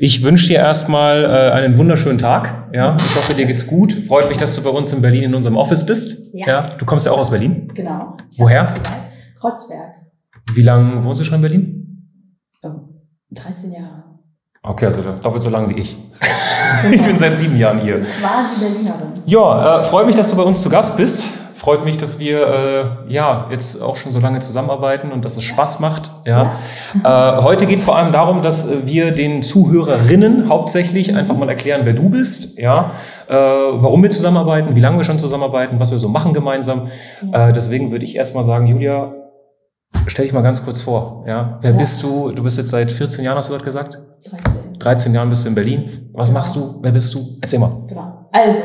Ich wünsche dir erstmal äh, einen wunderschönen Tag. Ja, ich hoffe, dir geht's gut. Freut mich, dass du bei uns in Berlin in unserem Office bist. Ja. ja du kommst ja auch aus Berlin. Genau. Woher? Kreuzberg. Wie lange wohnst du schon in Berlin? 13 Jahre. Okay, also doppelt so lang wie ich. ich bin seit sieben Jahren hier. Quasi Berlinerin. Ja, äh, freut mich, dass du bei uns zu Gast bist. Freut mich, dass wir äh, ja jetzt auch schon so lange zusammenarbeiten und dass es Spaß macht. Ja. ja. Äh, heute geht es vor allem darum, dass wir den Zuhörerinnen hauptsächlich einfach mal erklären, wer du bist, ja, äh, warum wir zusammenarbeiten, wie lange wir schon zusammenarbeiten, was wir so machen gemeinsam. Äh, deswegen würde ich erstmal sagen, Julia, stell dich mal ganz kurz vor. Ja, wer ja. bist du? Du bist jetzt seit 14 Jahren, hast du gerade gesagt? 13. 13 Jahren bist du in Berlin. Was genau. machst du? Wer bist du? Erzähl mal. Genau. Also,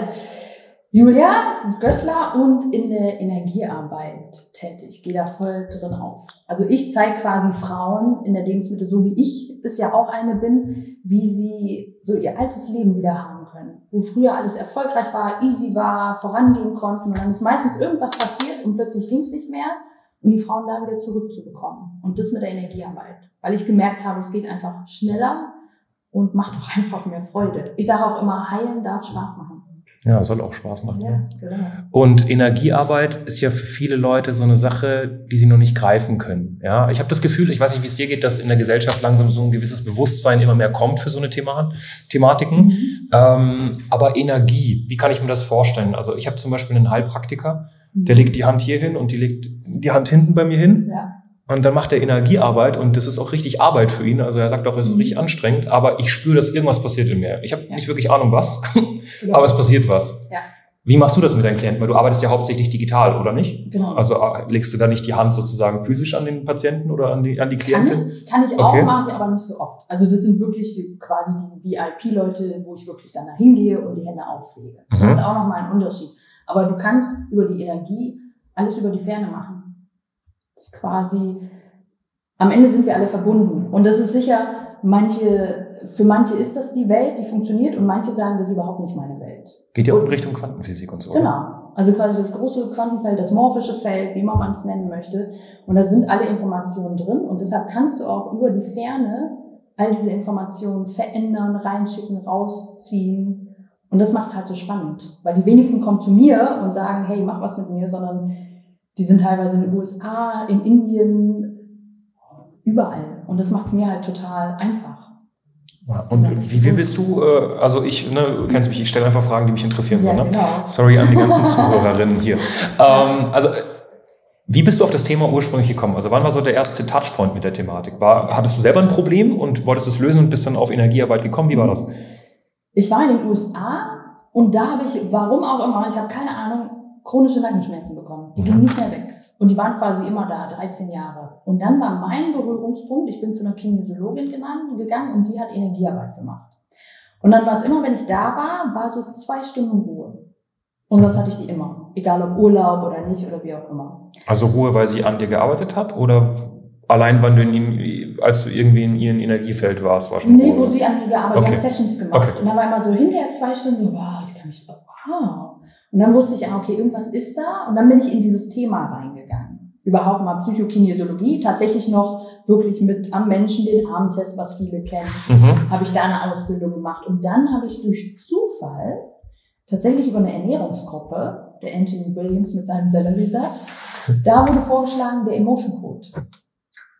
Julia Gößler und in der Energiearbeit tätig. Gehe da voll drin auf. Also ich zeige quasi Frauen in der Lebensmittel, so wie ich es ja auch eine bin, wie sie so ihr altes Leben wieder haben können. Wo früher alles erfolgreich war, easy war, vorangehen konnten und dann ist meistens irgendwas passiert und plötzlich ging es nicht mehr und die Frauen da wieder zurückzubekommen. Und das mit der Energiearbeit. Weil ich gemerkt habe, es geht einfach schneller und macht auch einfach mehr Freude. Ich sage auch immer, heilen darf Spaß machen. Ja, soll auch Spaß machen. Ja, genau. Und Energiearbeit ist ja für viele Leute so eine Sache, die sie noch nicht greifen können. Ja, ich habe das Gefühl, ich weiß nicht, wie es dir geht, dass in der Gesellschaft langsam so ein gewisses Bewusstsein immer mehr kommt für so eine Thema Thematiken. Mhm. Ähm, aber Energie, wie kann ich mir das vorstellen? Also ich habe zum Beispiel einen Heilpraktiker, mhm. der legt die Hand hier hin und die legt die Hand hinten bei mir hin. Ja. Und dann macht er Energiearbeit und das ist auch richtig Arbeit für ihn. Also er sagt auch, es ist mhm. richtig anstrengend, aber ich spüre, dass irgendwas passiert in mir. Ich habe ja. nicht wirklich Ahnung was, genau. aber es passiert was. Ja. Wie machst du das mit deinen Klienten? Weil du arbeitest ja hauptsächlich digital, oder nicht? Genau. Also äh, legst du da nicht die Hand sozusagen physisch an den Patienten oder an die, an die Klienten? Kann ich, kann ich auch, okay. mache ich aber nicht so oft. Also das sind wirklich quasi die VIP-Leute, wo ich wirklich dann da hingehe und die Hände auflege. Das mhm. hat auch nochmal einen Unterschied. Aber du kannst über die Energie alles über die Ferne machen. Das ist quasi, am Ende sind wir alle verbunden. Und das ist sicher, manche, für manche ist das die Welt, die funktioniert und manche sagen, das ist überhaupt nicht meine Welt. Geht ja auch in Richtung Quantenphysik und so. Genau. Also quasi das große Quantenfeld, das morphische Feld, wie man es nennen möchte. Und da sind alle Informationen drin. Und deshalb kannst du auch über die Ferne all diese Informationen verändern, reinschicken, rausziehen. Und das macht es halt so spannend. Weil die wenigsten kommen zu mir und sagen, hey, mach was mit mir, sondern die sind teilweise in den USA, in Indien, überall. Und das macht es mir halt total einfach. Und wie, wie bist du, äh, also ich, ne, du kennst mich, ich stelle einfach Fragen, die mich interessieren. Ja, so, ne? genau. Sorry an die ganzen Zuhörerinnen hier. Ähm, also wie bist du auf das Thema ursprünglich gekommen? Also wann war so der erste Touchpoint mit der Thematik? War, hattest du selber ein Problem und wolltest es lösen und bist dann auf Energiearbeit gekommen? Wie war das? Ich war in den USA und da habe ich, warum auch immer, ich habe keine Ahnung, chronische Nackenschmerzen bekommen. Die mhm. gingen nicht mehr weg. Und die waren quasi immer da, 13 Jahre. Und dann war mein Berührungspunkt, ich bin zu einer Kinesiologin gegangen und die hat Energiearbeit gemacht. Und dann war es immer, wenn ich da war, war so zwei Stunden Ruhe. Und sonst hatte ich die immer. Egal ob Urlaub oder nicht oder wie auch immer. Also Ruhe, weil sie an dir gearbeitet hat oder allein, wann du in als du irgendwie in ihrem Energiefeld warst, war schon Nee, Ruhe? wo sie an mir gearbeitet hat, okay. Sessions gemacht. Okay. Und dann war immer so hinterher zwei Stunden, wow, ich kann mich, wow. Und dann wusste ich, ah, okay, irgendwas ist da. Und dann bin ich in dieses Thema reingegangen. Überhaupt mal Psychokinesiologie, tatsächlich noch wirklich mit am Menschen den Armtest, was viele kennen, mhm. habe ich da eine Ausbildung gemacht. Und dann habe ich durch Zufall tatsächlich über eine Ernährungsgruppe, der Anthony Williams mit seinem Selleriesaft, da wurde vorgeschlagen der Emotion Code.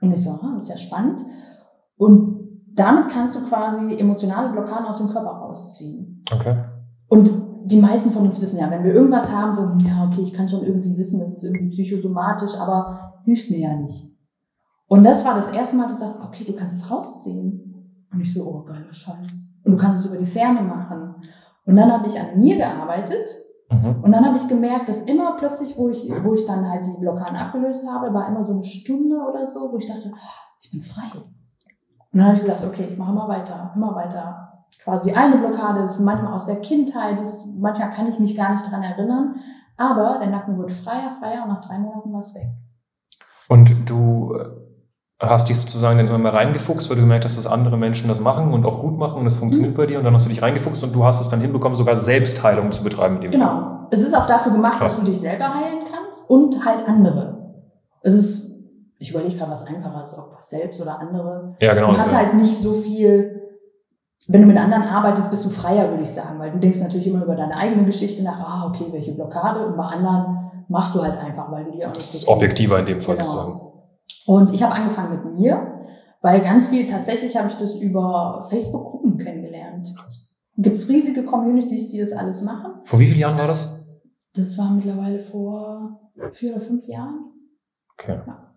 Und ich so, das ist ja spannend. Und damit kannst du quasi emotionale Blockaden aus dem Körper rausziehen. Okay. Und die meisten von uns wissen ja, wenn wir irgendwas haben, so, ja, okay, ich kann schon irgendwie wissen, das ist irgendwie psychosomatisch, aber hilft mir ja nicht. Und das war das erste Mal, dass du sagst, okay, du kannst es rausziehen. Und ich so, oh, geiler Scheiß. Und du kannst es über die Ferne machen. Und dann habe ich an mir gearbeitet. Mhm. Und dann habe ich gemerkt, dass immer plötzlich, wo ich, wo ich dann halt die Blockaden abgelöst habe, war immer so eine Stunde oder so, wo ich dachte, ich bin frei. Und dann habe ich gesagt, okay, ich mache immer weiter, immer weiter. Quasi eine Blockade ist manchmal aus der Kindheit, ist, manchmal kann ich mich gar nicht daran erinnern, aber der Nacken wird freier, freier und nach drei Monaten war es weg. Und du äh, hast dich sozusagen dann immer mehr reingefuchst, weil du gemerkt hast, dass andere Menschen das machen und auch gut machen und es funktioniert mhm. bei dir und dann hast du dich reingefuchst und du hast es dann hinbekommen, sogar Selbstheilung zu betreiben mit dem Genau. Fall. Es ist auch dafür gemacht, Krass. dass du dich selber heilen kannst und halt andere. Es ist, ich überlege gerade, was einfacher ist, ob selbst oder andere. Ja, genau. Du hast halt nicht so viel, wenn du mit anderen arbeitest, bist du freier, würde ich sagen, weil du denkst natürlich immer über deine eigene Geschichte nach, ah, okay, welche Blockade und bei anderen machst du halt einfach, weil du dir auch nicht Das ist objektiver in dem Fall genau. sozusagen. Und ich habe angefangen mit mir, weil ganz viel, tatsächlich habe ich das über Facebook-Gruppen kennengelernt. Gibt es riesige Communities, die das alles machen. Vor wie vielen Jahren war das? Das war mittlerweile vor vier oder fünf Jahren. Okay. Ja.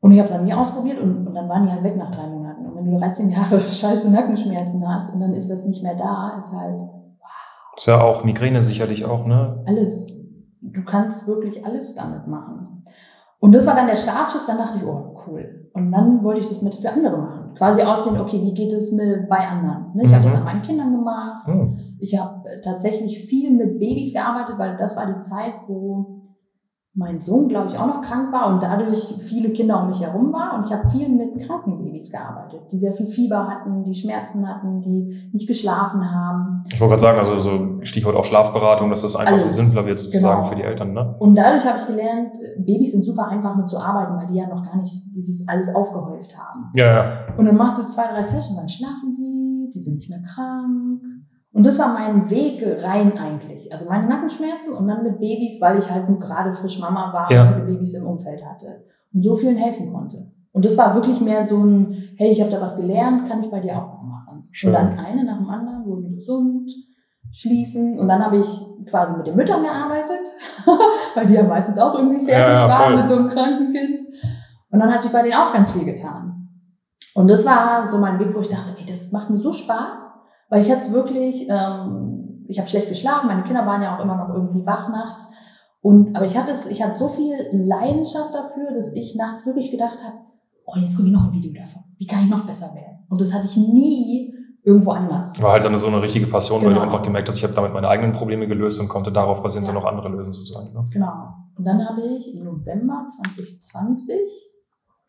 Und ich habe es an mir ausprobiert und, und dann waren die halt weg nach drei Monaten. Wenn du 13 Jahre scheiße Nackenschmerzen hast und dann ist das nicht mehr da, ist halt, wow. Ist ja auch Migräne sicherlich auch, ne? Alles. Du kannst wirklich alles damit machen. Und das war dann der Startschuss, dann dachte ich, oh, cool. Und dann wollte ich das mit für andere machen. Quasi aussehen, okay, wie geht es mit bei anderen? Ne, ich mhm. habe das an meinen Kindern gemacht. Mhm. Ich habe tatsächlich viel mit Babys gearbeitet, weil das war die Zeit, wo mein Sohn, glaube ich, auch noch krank war und dadurch viele Kinder um mich herum war. Und ich habe viel mit kranken Babys gearbeitet, die sehr viel Fieber hatten, die Schmerzen hatten, die nicht geschlafen haben. Ich wollte gerade sagen, also so Stichwort auch Schlafberatung, dass das einfach Alles. simpler wird sozusagen genau. für die Eltern. Ne? Und dadurch habe ich gelernt, Babys sind super einfach mit zu arbeiten, weil die ja noch gar nicht dieses alles aufgehäuft haben. Ja, ja. Und dann machst du zwei, drei Sessions, dann schlafen die, die sind nicht mehr krank und das war mein Weg rein eigentlich. Also meine Nackenschmerzen und dann mit Babys, weil ich halt nur gerade frisch Mama war ja. und viele Babys im Umfeld hatte und so vielen helfen konnte. Und das war wirklich mehr so ein, hey, ich habe da was gelernt, kann ich bei dir auch machen. Schön. Und dann eine nach dem anderen wurden gesund, schliefen und dann habe ich quasi mit den Müttern gearbeitet, weil die ja meistens auch irgendwie fertig ja, ja, waren mit so einem kranken Kind. Und dann hat sich bei denen auch ganz viel getan. Und das war so mein Weg, wo ich dachte, ey, das macht mir so Spaß weil ich jetzt wirklich, ähm, ich habe schlecht geschlafen, meine Kinder waren ja auch immer noch irgendwie wach nachts. Und, aber ich hatte es, ich hatte so viel Leidenschaft dafür, dass ich nachts wirklich gedacht habe, oh, jetzt gucke ich noch ein Video davon. Wie kann ich noch besser werden? Und das hatte ich nie irgendwo anders. War halt dann so eine richtige Passion, genau. weil du genau. einfach gemerkt hast, ich habe damit meine eigenen Probleme gelöst und konnte darauf basierend ja. dann noch andere lösen sozusagen. Ne? Genau. Und dann habe ich im November 2020,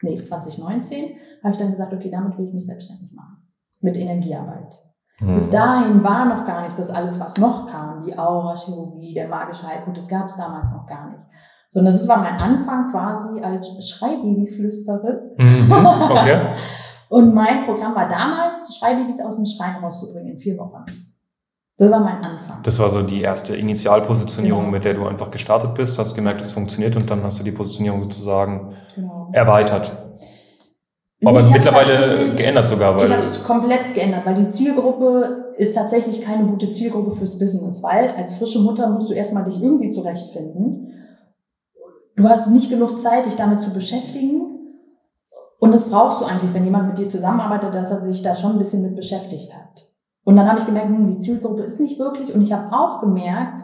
nee, 2019, habe ich dann gesagt, okay, damit will ich mich selbstständig machen. Mit Energiearbeit. Mhm. Bis dahin war noch gar nicht das alles, was noch kam, die Aura-Chirurgie, der magische Heilpunkt, das gab es damals noch gar nicht. Sondern das war mein Anfang quasi als Schreibabyflüsterin. Mhm. Okay. Und mein Programm war damals, Schreibabys aus dem Schrein rauszubringen in vier Wochen. Das war mein Anfang. Das war so die erste Initialpositionierung, genau. mit der du einfach gestartet bist, hast gemerkt, es funktioniert und dann hast du die Positionierung sozusagen genau. erweitert. Aber nee, mittlerweile geändert sogar. Weil ich habe es komplett geändert, weil die Zielgruppe ist tatsächlich keine gute Zielgruppe fürs Business, weil als frische Mutter musst du erstmal dich irgendwie zurechtfinden. Du hast nicht genug Zeit, dich damit zu beschäftigen. Und das brauchst du eigentlich, wenn jemand mit dir zusammenarbeitet, dass er sich da schon ein bisschen mit beschäftigt hat. Und dann habe ich gemerkt, hm, die Zielgruppe ist nicht wirklich. Und ich habe auch gemerkt,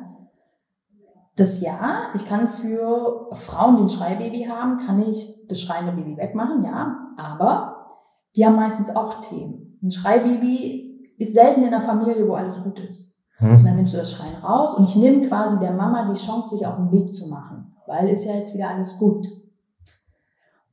das ja, ich kann für Frauen, die ein Schreibaby haben, kann ich das schreiende Baby wegmachen, ja, aber die haben meistens auch Themen. Ein Schreibaby ist selten in einer Familie, wo alles gut ist. Hm. Und dann nimmst du das Schreien raus und ich nehme quasi der Mama die Chance, sich auf den Weg zu machen, weil ist ja jetzt wieder alles gut.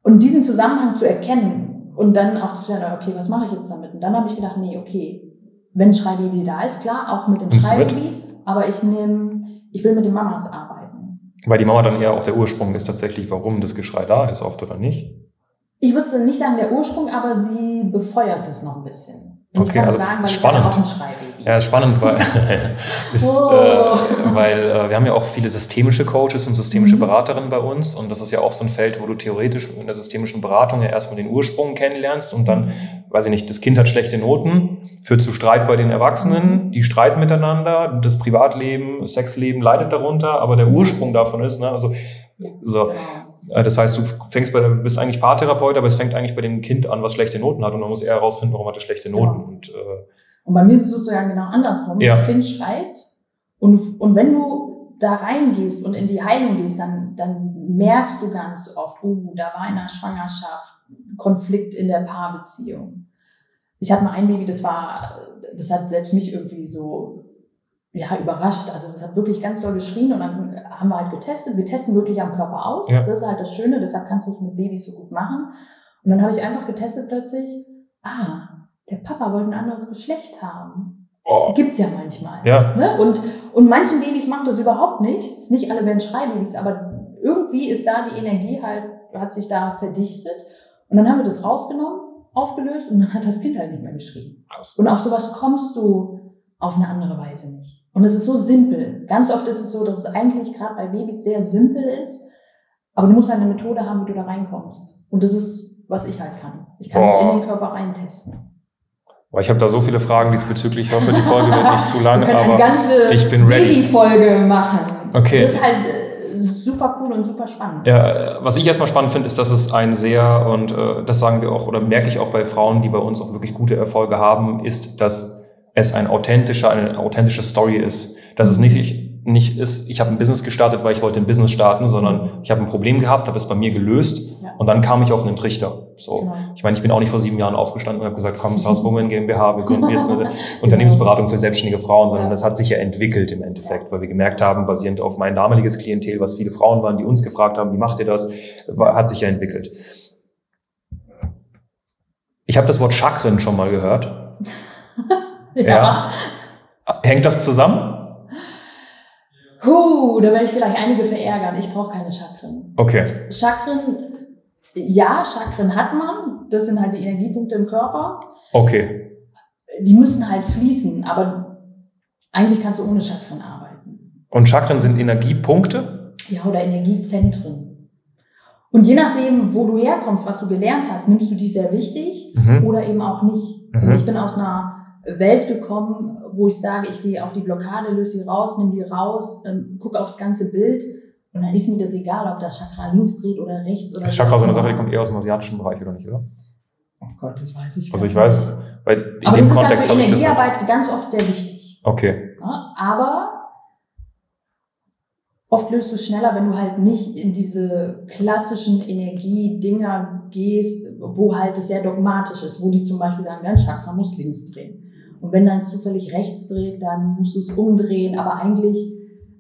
Und diesen Zusammenhang zu erkennen und dann auch zu sagen, okay, was mache ich jetzt damit? Und dann habe ich gedacht, nee, okay, wenn ein Schreibaby da ist, klar, auch mit dem Schreibaby, aber ich nehme ich will mit den Mamas arbeiten. Weil die Mama dann eher auch der Ursprung ist tatsächlich, warum das Geschrei da ist, oft oder nicht? Ich würde nicht sagen der Ursprung, aber sie befeuert es noch ein bisschen. Und okay, also sagen, spannend. Ja, spannend, weil, ist, oh. äh, weil äh, wir haben ja auch viele systemische Coaches und systemische mhm. Beraterinnen bei uns und das ist ja auch so ein Feld, wo du theoretisch in der systemischen Beratung ja erstmal den Ursprung kennenlernst und dann, weiß ich nicht, das Kind hat schlechte Noten, führt zu Streit bei den Erwachsenen, mhm. die streiten miteinander, das Privatleben, Sexleben leidet darunter, aber der. Ursprung davon ist, ne, also so. Äh, das heißt, du fängst bei, bist eigentlich Paartherapeut, aber es fängt eigentlich bei dem Kind an, was schlechte Noten hat und man muss eher herausfinden, warum hat es schlechte Noten. Genau. Und, äh, und bei mir ist es sozusagen genau andersrum. Ja. Das Kind schreit und, und wenn du da reingehst und in die Heilung gehst, dann, dann merkst du ganz oft, oh, da war in der Schwangerschaft Konflikt in der Paarbeziehung. ich hatte mal ein Baby, das war, das hat selbst mich irgendwie so ja, überrascht. Also das hat wirklich ganz doll geschrien und dann haben wir halt getestet. Wir testen wirklich am Körper aus. Ja. Das ist halt das Schöne, deshalb kannst du es mit Babys so gut machen. Und dann habe ich einfach getestet plötzlich, ah, der Papa wollte ein anderes Geschlecht haben. Oh. Gibt's ja manchmal. Ja. Ne? Und, und manchen Babys macht das überhaupt nichts. Nicht alle werden Schreibabys, aber irgendwie ist da die Energie halt, hat sich da verdichtet. Und dann haben wir das rausgenommen, aufgelöst und dann hat das Kind halt nicht mehr geschrieben. Krass. Und auf sowas kommst du auf eine andere Weise nicht. Und es ist so simpel. Ganz oft ist es so, dass es eigentlich gerade bei Babys sehr simpel ist, aber du musst halt eine Methode haben, wie du da reinkommst. Und das ist, was ich halt kann. Ich kann Boah. mich in den Körper reintesten. Boah, ich habe da so viele Fragen diesbezüglich. Ich hoffe, die Folge wird nicht zu lang, aber eine ganze ich bin ready. Baby-Folge machen. Okay. Das ist halt äh, super cool und super spannend. Ja, was ich erstmal spannend finde, ist, dass es ein sehr, und äh, das sagen wir auch, oder merke ich auch bei Frauen, die bei uns auch wirklich gute Erfolge haben, ist, dass es ein authentischer, eine authentische Story ist. Dass es nicht, nicht ist, ich habe ein Business gestartet, weil ich wollte ein Business starten, sondern ich habe ein Problem gehabt, habe es bei mir gelöst ja. und dann kam ich auf einen Trichter. So, genau. ich meine, ich bin auch nicht vor sieben Jahren aufgestanden und habe gesagt, komm, South Women GmbH, wir gründen jetzt eine Unternehmensberatung für selbstständige Frauen, sondern das hat sich ja entwickelt im Endeffekt, weil wir gemerkt haben, basierend auf mein damaliges Klientel, was viele Frauen waren, die uns gefragt haben, wie macht ihr das, hat sich ja entwickelt. Ich habe das Wort Chakren schon mal gehört. Ja. ja. Hängt das zusammen? Huh, da werde ich vielleicht einige verärgern. Ich brauche keine Chakren. Okay. Chakren, ja, Chakren hat man. Das sind halt die Energiepunkte im Körper. Okay. Die müssen halt fließen, aber eigentlich kannst du ohne Chakren arbeiten. Und Chakren sind Energiepunkte? Ja, oder Energiezentren. Und je nachdem, wo du herkommst, was du gelernt hast, nimmst du die sehr wichtig mhm. oder eben auch nicht. Mhm. Ich bin aus einer Welt gekommen, wo ich sage, ich gehe auf die Blockade, löse sie raus, nehme die raus, ähm, gucke aufs ganze Bild und dann ist mir das egal, ob das Chakra links dreht oder rechts oder. Das Chakra so eine Sache, die kommt eher aus dem asiatischen Bereich, oder nicht, oder? Oh Gott, das weiß ich Also ich weiß, weil in aber dem das Kontext ist halt für Energiearbeit ganz oft sehr wichtig. Okay. Ja, aber oft löst du es schneller, wenn du halt nicht in diese klassischen Energiedinger gehst, wo halt es sehr dogmatisch ist, wo die zum Beispiel sagen, dein Chakra muss links drehen. Und wenn dann zufällig rechts dreht, dann musst du es umdrehen. Aber eigentlich,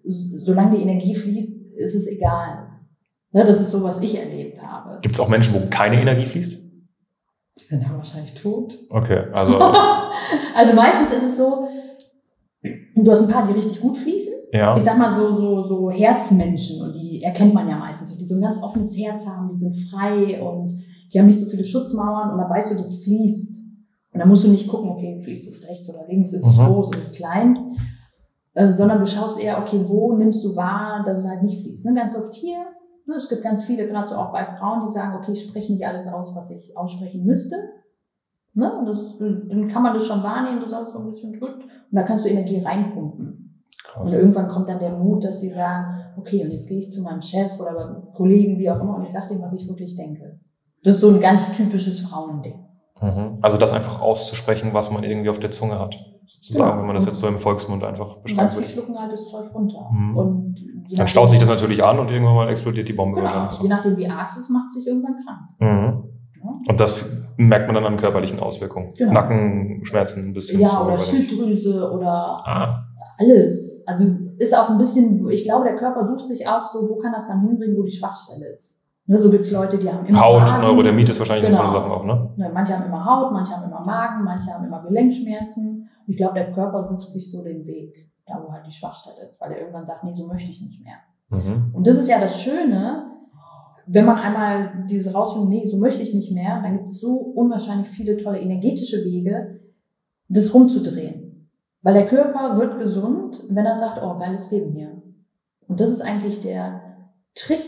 solange die Energie fließt, ist es egal. Ne, das ist so, was ich erlebt habe. Gibt es auch Menschen, wo keine Energie fließt? Die sind ja wahrscheinlich tot. Okay, also. also meistens ist es so, du hast ein paar, die richtig gut fließen. Ja. Ich sag mal so, so, so Herzmenschen und die erkennt man ja meistens, die so ein ganz offenes Herz haben, die sind frei und die haben nicht so viele Schutzmauern und da weißt du, das fließt. Und dann musst du nicht gucken, okay, fließt es rechts oder links, ist es mhm. groß, ist es klein, äh, sondern du schaust eher, okay, wo nimmst du wahr, dass es halt nicht fließt. Ne? Ganz oft hier, ne? es gibt ganz viele, gerade so auch bei Frauen, die sagen, okay, ich spreche nicht alles aus, was ich aussprechen müsste. Ne? Und das, dann kann man das schon wahrnehmen, dass alles so ein bisschen drückt. Und da kannst du Energie reinpumpen. Krass. Und irgendwann kommt dann der Mut, dass sie sagen, okay, und jetzt gehe ich zu meinem Chef oder Kollegen, wie auch immer, und ich sage dem, was ich wirklich denke. Das ist so ein ganz typisches Frauending. Mhm. Also das einfach auszusprechen, was man irgendwie auf der Zunge hat, sozusagen. Genau. wenn man das jetzt so im Volksmund einfach beschreibt. Manche schlucken halt das Zeug runter. Mhm. Und dann staut sich das natürlich an und irgendwann mal explodiert die Bombe genau. wahrscheinlich. Je nachdem, wie arg es ist, macht sich irgendwann krank. Mhm. Ja. Und das merkt man dann an körperlichen Auswirkungen. Genau. Nackenschmerzen ein bisschen. Ja, oder Schilddrüse oder ah. alles. Also ist auch ein bisschen, ich glaube, der Körper sucht sich auch so, wo kann das dann hinbringen, wo die Schwachstelle ist. Ne, so gibt's Leute, die haben immer Haut, Magen. Neurodermit ist wahrscheinlich genau. so eine Sache auch, ne? ne? Manche haben immer Haut, manche haben immer Magen, manche haben immer Gelenkschmerzen. ich glaube, der Körper sucht sich so den Weg, da wo halt die Schwachstelle ist, weil er irgendwann sagt, nee, so möchte ich nicht mehr. Mhm. Und das ist ja das Schöne, wenn man einmal diese rausfindet, nee, so möchte ich nicht mehr, dann gibt es so unwahrscheinlich viele tolle energetische Wege, das rumzudrehen. Weil der Körper wird gesund, wenn er sagt, oh, geiles Leben hier. Und das ist eigentlich der Trick,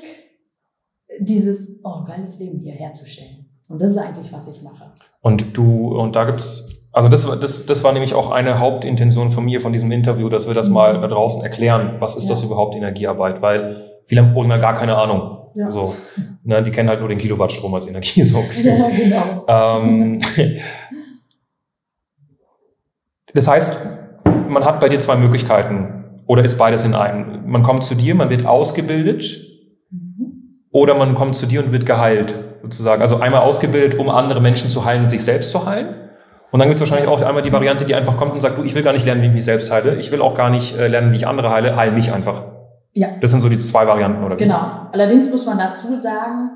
dieses, oh, geiles Leben hier herzustellen. Und das ist eigentlich, was ich mache. Und du, und da gibt's, also das, das, das war nämlich auch eine Hauptintention von mir, von diesem Interview, dass wir das mhm. mal da draußen erklären, was ist ja. das überhaupt Energiearbeit, weil viele haben original gar keine Ahnung. Ja. So, ne, die kennen halt nur den Kilowattstrom als Energie, so Ja, genau. Ähm, das heißt, man hat bei dir zwei Möglichkeiten oder ist beides in einem. Man kommt zu dir, man wird ausgebildet oder man kommt zu dir und wird geheilt, sozusagen. Also einmal ausgebildet, um andere Menschen zu heilen und sich selbst zu heilen. Und dann gibt es wahrscheinlich auch einmal die Variante, die einfach kommt und sagt, du, ich will gar nicht lernen, wie ich mich selbst heile. Ich will auch gar nicht äh, lernen, wie ich andere heile. Heil mich einfach. Ja. Das sind so die zwei Varianten, oder? Genau. Allerdings muss man dazu sagen,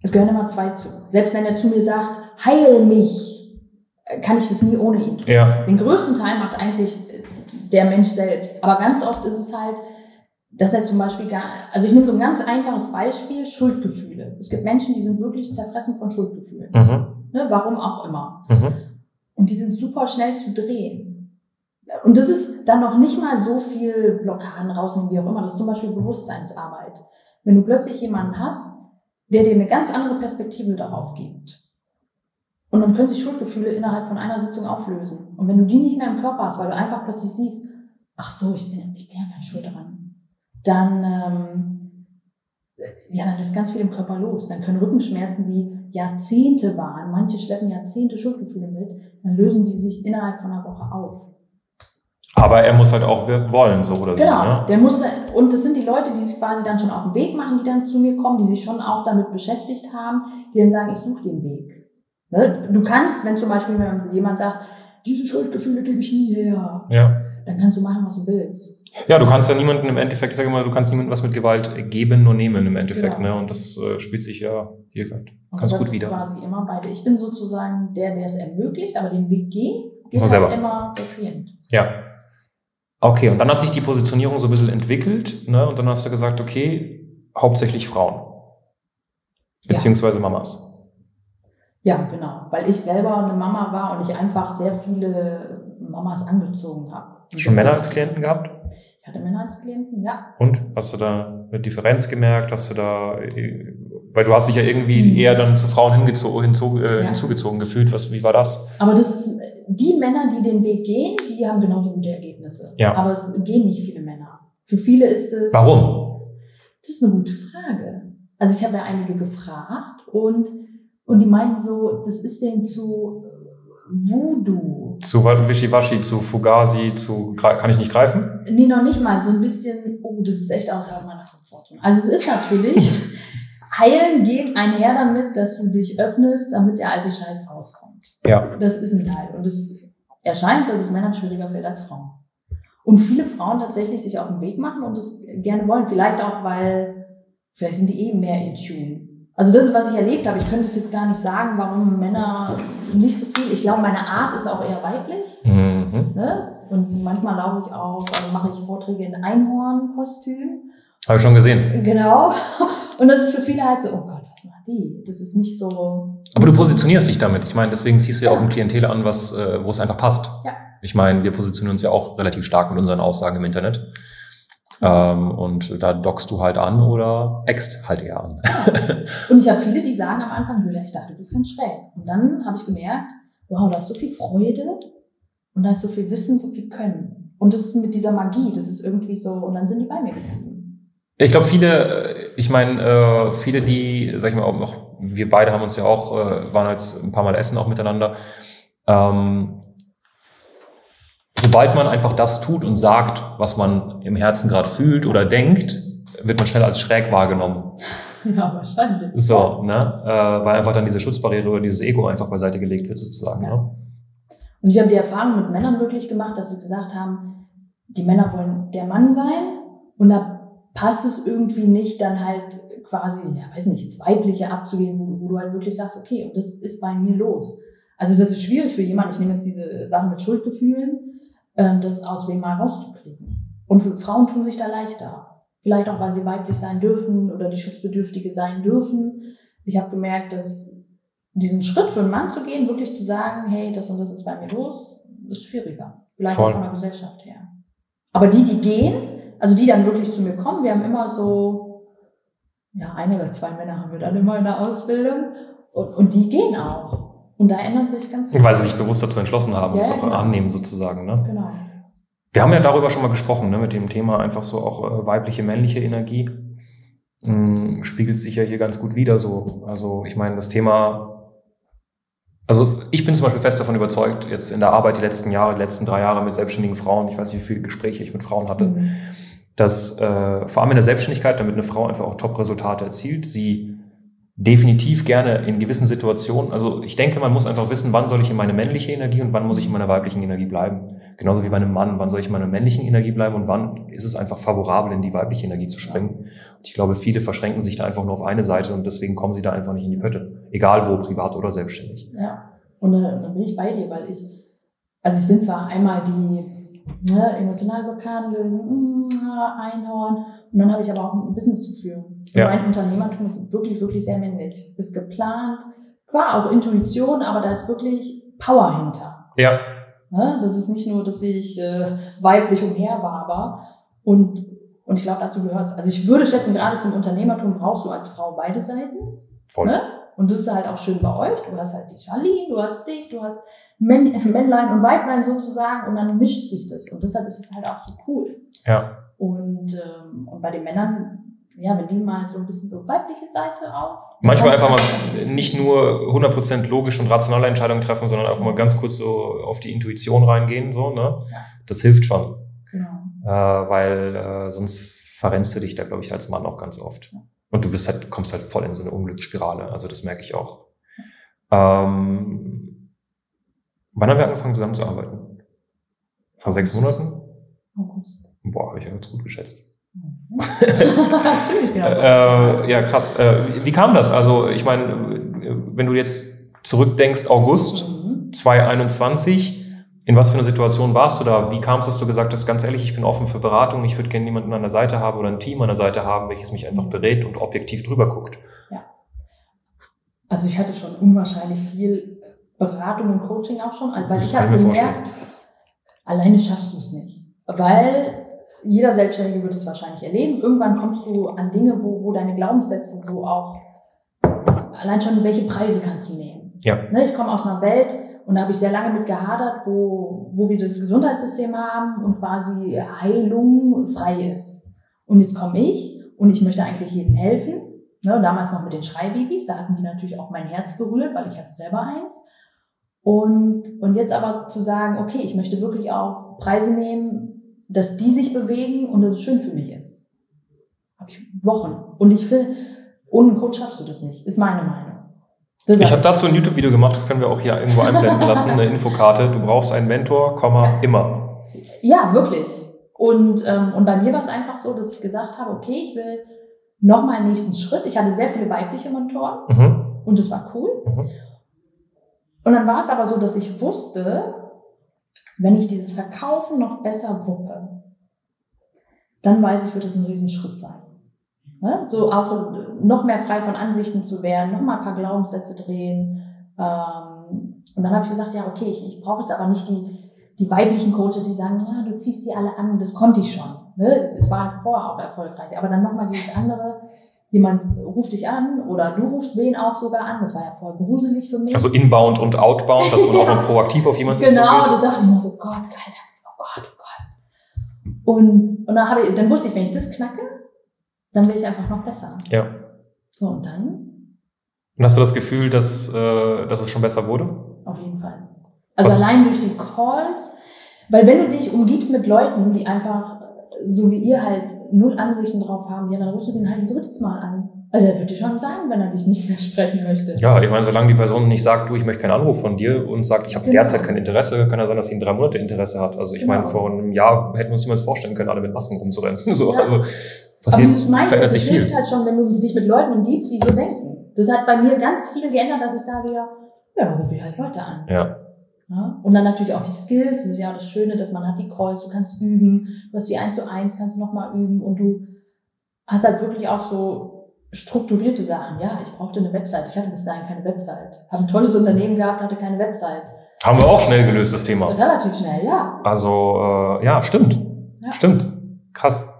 es gehören immer zwei zu. Selbst wenn er zu mir sagt, heil mich, kann ich das nie ohne ihn tun. Ja. Den größten Teil macht eigentlich der Mensch selbst. Aber ganz oft ist es halt, dass er zum Beispiel gar, also ich nehme so ein ganz einfaches Beispiel, Schuldgefühle. Es gibt Menschen, die sind wirklich zerfressen von Schuldgefühlen. Mhm. Ne, warum auch immer. Mhm. Und die sind super schnell zu drehen. Und das ist dann noch nicht mal so viel Blockaden rausnehmen, wie auch immer. Das ist zum Beispiel Bewusstseinsarbeit. Wenn du plötzlich jemanden hast, der dir eine ganz andere Perspektive darauf gibt. Und dann können sich Schuldgefühle innerhalb von einer Sitzung auflösen. Und wenn du die nicht mehr im Körper hast, weil du einfach plötzlich siehst, ach so, ich bin, ich bin ja keine Schuld daran, dann, ähm, ja, dann ist ganz viel im Körper los. Dann können Rückenschmerzen, die Jahrzehnte waren, manche schleppen Jahrzehnte Schuldgefühle mit, dann lösen die sich innerhalb von einer Woche auf. Aber er muss halt auch wollen, so oder genau, so. Genau, ne? der muss, und das sind die Leute, die sich quasi dann schon auf den Weg machen, die dann zu mir kommen, die sich schon auch damit beschäftigt haben, die dann sagen, ich suche den Weg. Ne? Du kannst, wenn zum Beispiel jemand sagt, diese Schuldgefühle gebe ich nie her. Ja dann kannst du machen, was du willst. Ja, du kannst ja niemanden im Endeffekt, ich sage mal, du kannst niemandem was mit Gewalt geben, nur nehmen im Endeffekt. Genau. Ne? Und das äh, spielt sich ja hier ganz gut wieder. quasi immer beide. Ich bin sozusagen der, der es ermöglicht, aber den Weg geht, geht halt immer der Klient. Ja. Okay, und dann hat sich die Positionierung so ein bisschen entwickelt, ne? Und dann hast du gesagt, okay, hauptsächlich Frauen. Beziehungsweise ja. Mamas. Ja, genau. Weil ich selber eine Mama war und ich einfach sehr viele Mamas angezogen habe. Schon Männer als Klienten gehabt? Ich hatte Männer als Klienten, ja. Und? Hast du da eine Differenz gemerkt? Hast du da, weil du hast dich ja irgendwie mhm. eher dann zu Frauen hingezogen, hinzu, äh, ja. hinzugezogen gefühlt. Was, wie war das? Aber das ist, die Männer, die den Weg gehen, die haben genauso gute Ergebnisse. Ja. Aber es gehen nicht viele Männer. Für viele ist es. Warum? Das ist eine gute Frage. Also ich habe ja einige gefragt und, und die meinten so, das ist denen zu Voodoo. Zu Wischiwaschi, zu Fugazi, zu kann ich nicht greifen? Nee, noch nicht mal. So ein bisschen, oh, das ist echt außerhalb meiner Komfortzone. Also es ist natürlich, heilen geht einher damit, dass du dich öffnest, damit der alte Scheiß rauskommt. Ja. Das ist ein Teil. Und es erscheint, dass es Männern schwieriger fällt als Frauen. Und viele Frauen tatsächlich sich auf den Weg machen und es gerne wollen. Vielleicht auch, weil, vielleicht sind die eben mehr in Tune. Also das ist, was ich erlebt habe. Ich könnte es jetzt gar nicht sagen, warum Männer nicht so viel. Ich glaube, meine Art ist auch eher weiblich. Mhm. Ne? Und manchmal laufe ich auch, also mache ich Vorträge in Einhornkostüm. Habe ich schon gesehen. Genau. Und das ist für viele halt so, oh Gott, was macht die? Das ist nicht so. Aber du positionierst dich damit. Ich meine, deswegen ziehst du ja, ja. auch ein Klientel an, was, äh, wo es einfach passt. Ja. Ich meine, wir positionieren uns ja auch relativ stark mit unseren Aussagen im Internet. Ähm, und da dockst du halt an oder ext halt eher an. und ich habe viele, die sagen am Anfang, Julia, ich dachte, du bist ganz schräg. Und dann habe ich gemerkt, wow, da ist so viel Freude und da ist so viel Wissen, so viel Können. Und das mit dieser Magie, das ist irgendwie so, und dann sind die bei mir geblieben. Ich glaube, viele, ich meine, äh, viele, die, sag ich mal, auch noch, wir beide haben uns ja auch, äh, waren jetzt ein paar Mal essen auch miteinander. Ähm, sobald man einfach das tut und sagt, was man im Herzen gerade fühlt oder denkt, wird man schnell als schräg wahrgenommen. Ja, wahrscheinlich. So, ne? Äh, weil einfach dann diese Schutzbarriere oder dieses Ego einfach beiseite gelegt wird, sozusagen. Ja. Ne? Und ich habe die Erfahrung mit Männern wirklich gemacht, dass sie gesagt haben, die Männer wollen der Mann sein und da passt es irgendwie nicht, dann halt quasi, ja, weiß nicht, ins Weibliche abzugehen, wo, wo du halt wirklich sagst, okay, und das ist bei mir los. Also das ist schwierig für jemanden, ich nehme jetzt diese Sachen mit Schuldgefühlen, das aus wem mal rauszukriegen. Und Frauen tun sich da leichter. Vielleicht auch, weil sie weiblich sein dürfen oder die Schutzbedürftige sein dürfen. Ich habe gemerkt, dass diesen Schritt für einen Mann zu gehen, wirklich zu sagen, hey, das und das ist bei mir los, ist schwieriger. Vielleicht Voll. auch von der Gesellschaft her. Aber die, die gehen, also die dann wirklich zu mir kommen, wir haben immer so, ja, ein oder zwei Männer haben wir dann immer in der Ausbildung und, und die gehen auch. Und da ändert sich ganz viel. Weil sie sich bewusst dazu entschlossen haben, ja, das auch genau. annehmen sozusagen. Ne? Genau. Wir haben ja darüber schon mal gesprochen, ne, mit dem Thema einfach so auch äh, weibliche, männliche Energie. Hm, spiegelt sich ja hier ganz gut wieder so. Also ich meine, das Thema, also ich bin zum Beispiel fest davon überzeugt, jetzt in der Arbeit die letzten Jahre, die letzten drei Jahre mit selbstständigen Frauen, ich weiß nicht, wie viele Gespräche ich mit Frauen hatte, mhm. dass äh, vor allem in der Selbstständigkeit, damit eine Frau einfach auch Top-Resultate erzielt, sie definitiv gerne in gewissen Situationen, also ich denke, man muss einfach wissen, wann soll ich in meine männliche Energie und wann muss ich in meiner weiblichen Energie bleiben. Genauso wie bei einem Mann, wann soll ich in meiner männlichen Energie bleiben und wann ist es einfach favorabel, in die weibliche Energie zu springen. Und ich glaube, viele verschränken sich da einfach nur auf eine Seite und deswegen kommen sie da einfach nicht in die Pötte. Egal wo, privat oder selbstständig. Ja, und da, da bin ich bei dir, weil ich, also ich bin zwar einmal die ne, emotionale Blockade lösen, mm, Einhorn, und dann habe ich aber auch ein Business zu führen. Ja. Mein Unternehmertum ist wirklich, wirklich sehr männlich. Ist geplant, klar, auch Intuition, aber da ist wirklich Power hinter. Ja. Ne? Das ist nicht nur, dass ich äh, weiblich umherwaber. Und, und ich glaube, dazu gehört es. Also ich würde schätzen, gerade zum Unternehmertum brauchst du als Frau beide Seiten. Voll. Ne? Und das ist halt auch schön bei euch. Du hast halt die Charlene, du hast dich, du hast Männlein und Weiblein sozusagen und dann mischt sich das. Und deshalb ist es halt auch so cool. Ja. Und, ähm, und bei den Männern ja, wenn die mal so ein bisschen so weibliche Seite auf. Manchmal einfach mal nicht nur 100% logisch und rationale Entscheidungen treffen, sondern einfach mal ganz kurz so auf die Intuition reingehen, so, ne? Ja. Das hilft schon. Genau. Äh, weil äh, sonst verrennst du dich da, glaube ich, als Mann auch ganz oft. Ja. Und du bist halt, kommst halt voll in so eine Unglücksspirale. Also das merke ich auch. Ähm, wann haben wir angefangen zusammenzuarbeiten? Vor sechs Monaten? August. Boah, habe ich ja ganz gut geschätzt. Ziemlich genau. äh, ja, krass. Äh, wie kam das? Also, ich meine, wenn du jetzt zurückdenkst, August mhm. 2021, in was für einer Situation warst du da? Wie kam es, dass du gesagt hast, ganz ehrlich, ich bin offen für Beratung, ich würde gerne jemanden an der Seite haben oder ein Team an der Seite haben, welches mich einfach mhm. berät und objektiv drüber guckt? Ja. Also ich hatte schon unwahrscheinlich viel Beratung und Coaching auch schon, weil das ich habe gemerkt, vorstellen. alleine schaffst du es nicht. Weil jeder Selbstständige wird es wahrscheinlich erleben. Irgendwann kommst du an Dinge, wo, wo deine Glaubenssätze so auch, allein schon, welche Preise kannst du nehmen? Ja. Ne, ich komme aus einer Welt, und da habe ich sehr lange mit gehadert, wo, wo wir das Gesundheitssystem haben und quasi Heilung frei ist. Und jetzt komme ich und ich möchte eigentlich jedem helfen. Ne, damals noch mit den Schreibabys, da hatten die natürlich auch mein Herz berührt, weil ich hatte selber eins. Und, und jetzt aber zu sagen, okay, ich möchte wirklich auch Preise nehmen, dass die sich bewegen und dass es schön für mich ist. Habe ich Wochen. Und ich finde, ohne einen Coach schaffst du das nicht, ist meine Meinung. Das ich habe dazu ein YouTube-Video gemacht, das können wir auch hier irgendwo einblenden lassen, eine Infokarte. Du brauchst einen Mentor, Komma, immer. Ja, wirklich. Und, ähm, und bei mir war es einfach so, dass ich gesagt habe, okay, ich will nochmal einen nächsten Schritt. Ich hatte sehr viele weibliche Mentoren mhm. und das war cool. Mhm. Und dann war es aber so, dass ich wusste, wenn ich dieses Verkaufen noch besser wuppe, dann weiß ich, wird es ein Riesenschritt sein. Ne? So auch noch mehr frei von Ansichten zu werden, noch mal ein paar Glaubenssätze drehen. Ähm, und dann habe ich gesagt, ja, okay, ich, ich brauche jetzt aber nicht die, die weiblichen Coaches, die sagen, ja, du ziehst die alle an, das konnte ich schon. Ne? Es war vorher auch erfolgreich. Aber dann nochmal dieses andere, jemand ruft dich an oder du rufst wen auch sogar an. Das war ja voll gruselig für mich. Also inbound und outbound, dass man auch noch proaktiv auf jemanden Genau, das dachte ich mir so, Gott, geil, oh Gott, oh Gott. Und, und dann, habe ich, dann wusste ich, wenn ich das knacke, dann will ich einfach noch besser. Ja. So, und dann? Und hast du das Gefühl, dass, äh, dass es schon besser wurde? Auf jeden Fall. Also Was? allein durch die Calls, weil wenn du dich umgibst mit Leuten, die einfach, so wie ihr halt null Ansichten drauf haben, ja, dann rufst du den halt ein drittes Mal an. Also er wird dir schon sagen, wenn er dich nicht mehr sprechen möchte. Ja, ich meine, solange die Person nicht sagt, du, ich möchte keinen Anruf von dir und sagt, ich habe genau. derzeit kein Interesse, kann ja sein, dass sie in drei Monate Interesse hat. Also ich genau. meine, vor einem Jahr hätten wir uns niemals vorstellen können, alle mit Masken rumzurennen. So, ja. also passiert, Aber dieses Mindset, das hilft halt schon, wenn du dich mit Leuten umgibst, die so denken. Das hat bei mir ganz viel geändert, dass ich sage, ja, ja, dann rufe ich halt Leute an. Ja. Ja? Und dann natürlich auch die Skills, das ist ja auch das Schöne, dass man hat die Calls, du kannst üben, du hast die eins zu eins, kannst nochmal üben und du hast halt wirklich auch so strukturierte Sachen. Ja, ich brauchte eine Website. Ich hatte bis dahin keine Website. Habe ein tolles Unternehmen gehabt, hatte keine Website. Haben wir auch schnell gelöst, das Thema. Relativ schnell, ja. Also, äh, ja, stimmt. Ja. Stimmt. Krass.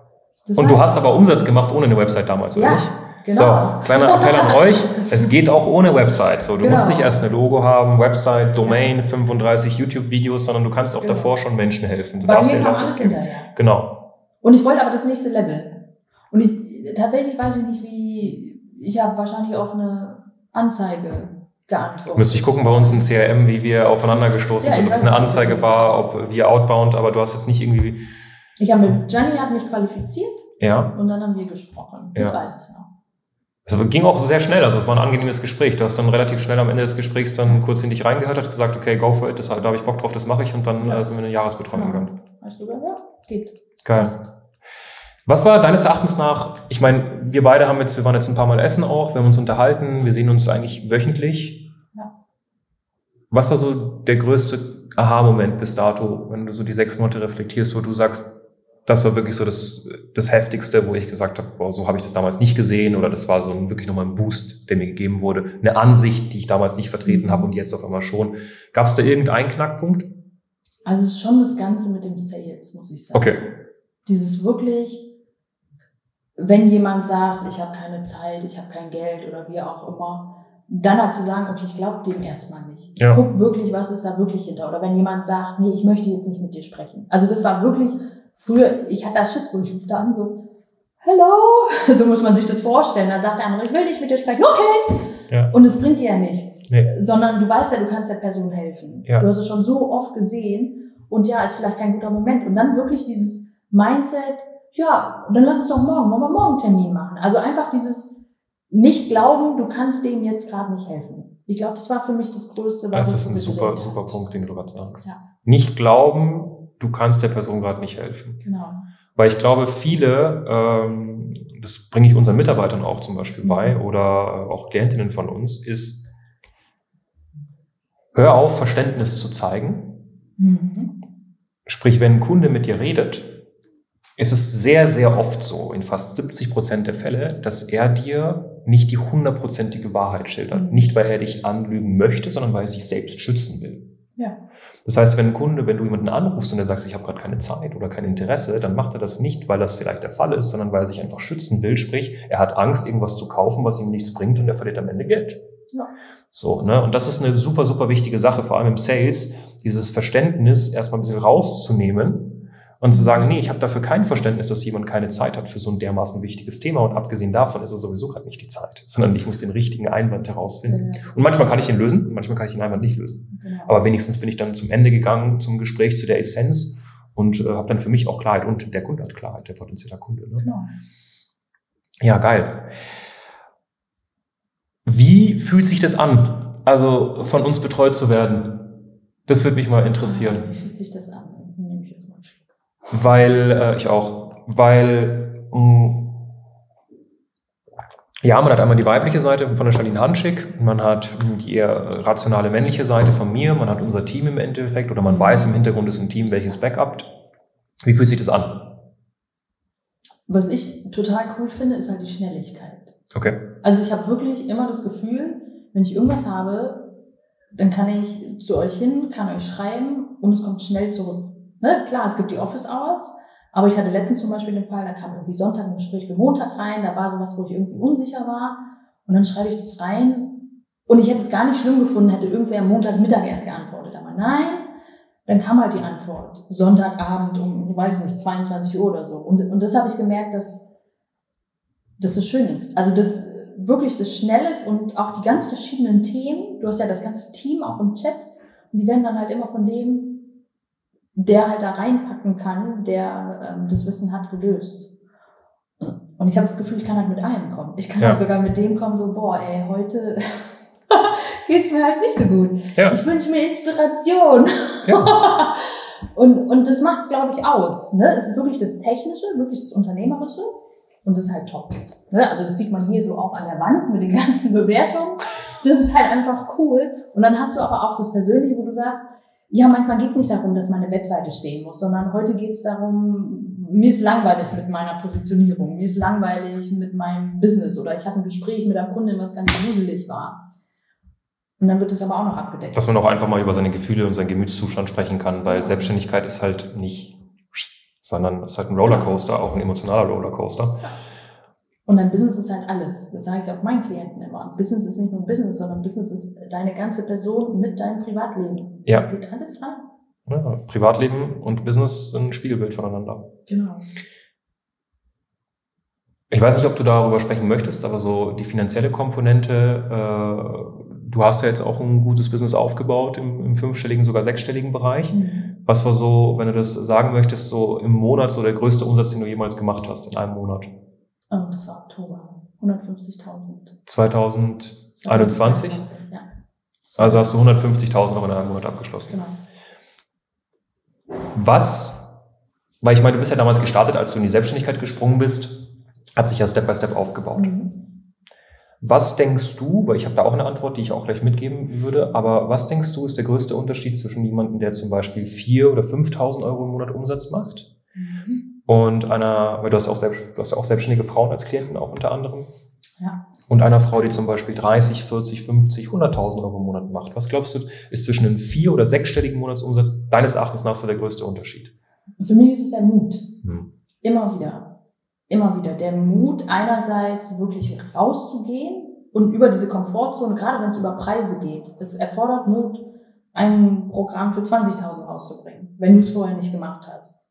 Das Und du hast aber Umsatz gemacht ohne eine Website damals, oder ja, nicht? Genau. So, kleiner Appell an euch. Es geht auch ohne Website. So, du genau. musst nicht erst eine Logo haben, Website, Domain, 35 YouTube-Videos, sondern du kannst auch genau. davor schon Menschen helfen. Du Bei darfst kam alles hinterher. Genau. Und ich wollte aber das nächste Level. Und ich, tatsächlich weiß ich nicht, wie, ich habe wahrscheinlich auf eine Anzeige geantwortet. Müsste ich gucken bei uns in CRM, wie wir aufeinander gestoßen ja, sind, ob es eine Anzeige war, ob wir outbound, aber du hast jetzt nicht irgendwie. Ich habe mit Jenny hat mich qualifiziert. Ja. Und dann haben wir gesprochen. Das ja. weiß ich noch. Es ging auch sehr schnell, also es war ein angenehmes Gespräch. Du hast dann relativ schnell am Ende des Gesprächs dann kurz in dich reingehört, hat gesagt, okay, go for it, das, da habe ich Bock drauf, das mache ich und dann äh, sind wir in eine Jahresbetreuung ja. gegangen. Weißt du, ja, geht. Geil. Was war deines Erachtens nach, ich meine, wir beide haben jetzt, wir waren jetzt ein paar Mal essen auch, wir haben uns unterhalten, wir sehen uns eigentlich wöchentlich. Ja. Was war so der größte Aha-Moment bis dato, wenn du so die sechs Monate reflektierst, wo du sagst, das war wirklich so das, das Heftigste, wo ich gesagt habe, boah, so habe ich das damals nicht gesehen oder das war so ein, wirklich nochmal ein Boost, der mir gegeben wurde. Eine Ansicht, die ich damals nicht vertreten habe und jetzt auf einmal schon. Gab es da irgendeinen Knackpunkt? Also es ist schon das Ganze mit dem Sales, muss ich sagen. Okay. Dieses wirklich, wenn jemand sagt, ich habe keine Zeit, ich habe kein Geld oder wie auch immer, dann halt zu sagen, okay, ich glaube dem erstmal nicht. Ich ja. guck wirklich, was ist da wirklich hinter. Oder wenn jemand sagt, nee, ich möchte jetzt nicht mit dir sprechen. Also das war wirklich früher, ich hatte da Schiss, wo ich rufe da an, so, hello, so muss man sich das vorstellen. Dann sagt der andere, ich will nicht mit dir sprechen, okay. Ja. Und es bringt dir ja nichts. Nee. Sondern du weißt ja, du kannst der Person helfen. Ja. Du hast es schon so oft gesehen und ja, ist vielleicht kein guter Moment. Und dann wirklich dieses Mindset, ja, dann lass uns doch morgen, wollen wir morgen einen Termin machen. Also einfach dieses nicht glauben, du kannst dem jetzt gerade nicht helfen. Ich glaube, das war für mich das Größte. Was das ist ein super, super Punkt, den du gerade sagst. Ja. Nicht glauben, du kannst der Person gerade nicht helfen. Genau. Weil ich glaube, viele, ähm, das bringe ich unseren Mitarbeitern auch zum Beispiel mhm. bei oder auch Klientinnen von uns, ist, hör auf, Verständnis zu zeigen. Mhm. Sprich, wenn ein Kunde mit dir redet, ist es sehr, sehr oft so, in fast 70 Prozent der Fälle, dass er dir nicht die hundertprozentige Wahrheit schildert. Mhm. Nicht, weil er dich anlügen möchte, sondern weil er sich selbst schützen will. Ja. Das heißt, wenn ein Kunde, wenn du jemanden anrufst und er sagt, ich habe gerade keine Zeit oder kein Interesse, dann macht er das nicht, weil das vielleicht der Fall ist, sondern weil er sich einfach schützen will. Sprich, er hat Angst, irgendwas zu kaufen, was ihm nichts bringt und er verliert am Ende Geld. Ja. So, ne? Und das ist eine super, super wichtige Sache, vor allem im Sales, dieses Verständnis erstmal ein bisschen rauszunehmen und zu sagen, nee, ich habe dafür kein Verständnis, dass jemand keine Zeit hat für so ein dermaßen wichtiges Thema und abgesehen davon ist es sowieso gerade nicht die Zeit, sondern ich muss den richtigen Einwand herausfinden. Und manchmal kann ich ihn lösen und manchmal kann ich den Einwand nicht lösen. Genau. Aber wenigstens bin ich dann zum Ende gegangen, zum Gespräch, zu der Essenz und äh, habe dann für mich auch Klarheit und der Kunde hat Klarheit, der potenzielle Kunde. Ne? Genau. Ja, geil. Wie fühlt sich das an, also von uns betreut zu werden? Das würde mich mal interessieren. Wie fühlt sich das an? Weil äh, ich auch, weil mh, mm, ja, man hat einmal die weibliche Seite von der Charlene Hanschig, man hat die eher rationale männliche Seite von mir, man hat unser Team im Endeffekt oder man weiß im Hintergrund ist ein Team, welches backupt. Wie fühlt sich das an? Was ich total cool finde, ist halt die Schnelligkeit. Okay. Also ich habe wirklich immer das Gefühl, wenn ich irgendwas habe, dann kann ich zu euch hin, kann euch schreiben und es kommt schnell zurück. Ne? Klar, es gibt die Office Hours, aber ich hatte letztens zum Beispiel den Fall, da kam irgendwie Sonntag ein Gespräch für Montag rein, da war sowas, wo ich irgendwie unsicher war und dann schreibe ich das rein und ich hätte es gar nicht schlimm gefunden, hätte irgendwer Montagmittag erst geantwortet, aber nein, dann kam halt die Antwort, Sonntagabend um, ich weiß nicht, 22 Uhr oder so und, und das habe ich gemerkt, dass, dass es schön ist. Also das wirklich das Schnelles und auch die ganz verschiedenen Themen, du hast ja das ganze Team auch im Chat und die werden dann halt immer von dem der halt da reinpacken kann, der ähm, das Wissen hat, gelöst. Und ich habe das Gefühl, ich kann halt mit allem kommen. Ich kann ja. halt sogar mit dem kommen, so, boah, ey, heute geht's mir halt nicht so gut. Ja. Ich wünsche mir Inspiration. Ja. und, und das macht's, glaube ich, aus. Ne? Es ist wirklich das Technische, wirklich das Unternehmerische. Und das ist halt top. Ne? Also das sieht man hier so auch an der Wand mit den ganzen Bewertungen. Das ist halt einfach cool. Und dann hast du aber auch das Persönliche, wo du sagst, ja, manchmal geht es nicht darum, dass meine Webseite stehen muss, sondern heute geht es darum, mir ist langweilig mit meiner Positionierung, mir ist langweilig mit meinem Business oder ich habe ein Gespräch mit einem Kunden, was ganz gruselig war. Und dann wird das aber auch noch abgedeckt. Dass man auch einfach mal über seine Gefühle und seinen Gemütszustand sprechen kann, weil Selbstständigkeit ist halt nicht, sondern es ist halt ein Rollercoaster, auch ein emotionaler Rollercoaster. Ja. Und dein Business ist halt alles. Das sage ich auch meinen Klienten immer. Business ist nicht nur Business, sondern Business ist deine ganze Person mit deinem Privatleben. Ja. Geht alles rein. Ja, Privatleben und Business sind ein Spiegelbild voneinander. Genau. Ich weiß nicht, ob du darüber sprechen möchtest, aber so die finanzielle Komponente, äh, du hast ja jetzt auch ein gutes Business aufgebaut im, im fünfstelligen, sogar sechsstelligen Bereich. Mhm. Was war so, wenn du das sagen möchtest, so im Monat so der größte Umsatz, den du jemals gemacht hast in einem Monat? Oh, das war Oktober. 150.000. 2021? ja. Also hast du 150.000 Euro in einem Monat abgeschlossen. Genau. Was, weil ich meine, du bist ja damals gestartet, als du in die Selbstständigkeit gesprungen bist, hat sich ja Step by Step aufgebaut. Mhm. Was denkst du, weil ich habe da auch eine Antwort, die ich auch gleich mitgeben würde, aber was denkst du ist der größte Unterschied zwischen jemandem, der zum Beispiel 4.000 oder 5.000 Euro im Monat Umsatz macht mhm. Und einer, weil du hast, auch selbst, du hast auch selbstständige Frauen als Klienten auch unter anderem. Ja. Und einer Frau, die zum Beispiel 30, 40, 50, 100.000 Euro im Monat macht. Was glaubst du, ist zwischen einem vier- oder sechsstelligen Monatsumsatz deines Erachtens nach so der größte Unterschied? Für mich ist es der Mut. Hm. Immer wieder. Immer wieder. Der Mut, einerseits wirklich rauszugehen und über diese Komfortzone, gerade wenn es über Preise geht. Es erfordert Mut, ein Programm für 20.000 rauszubringen, wenn du es vorher nicht gemacht hast.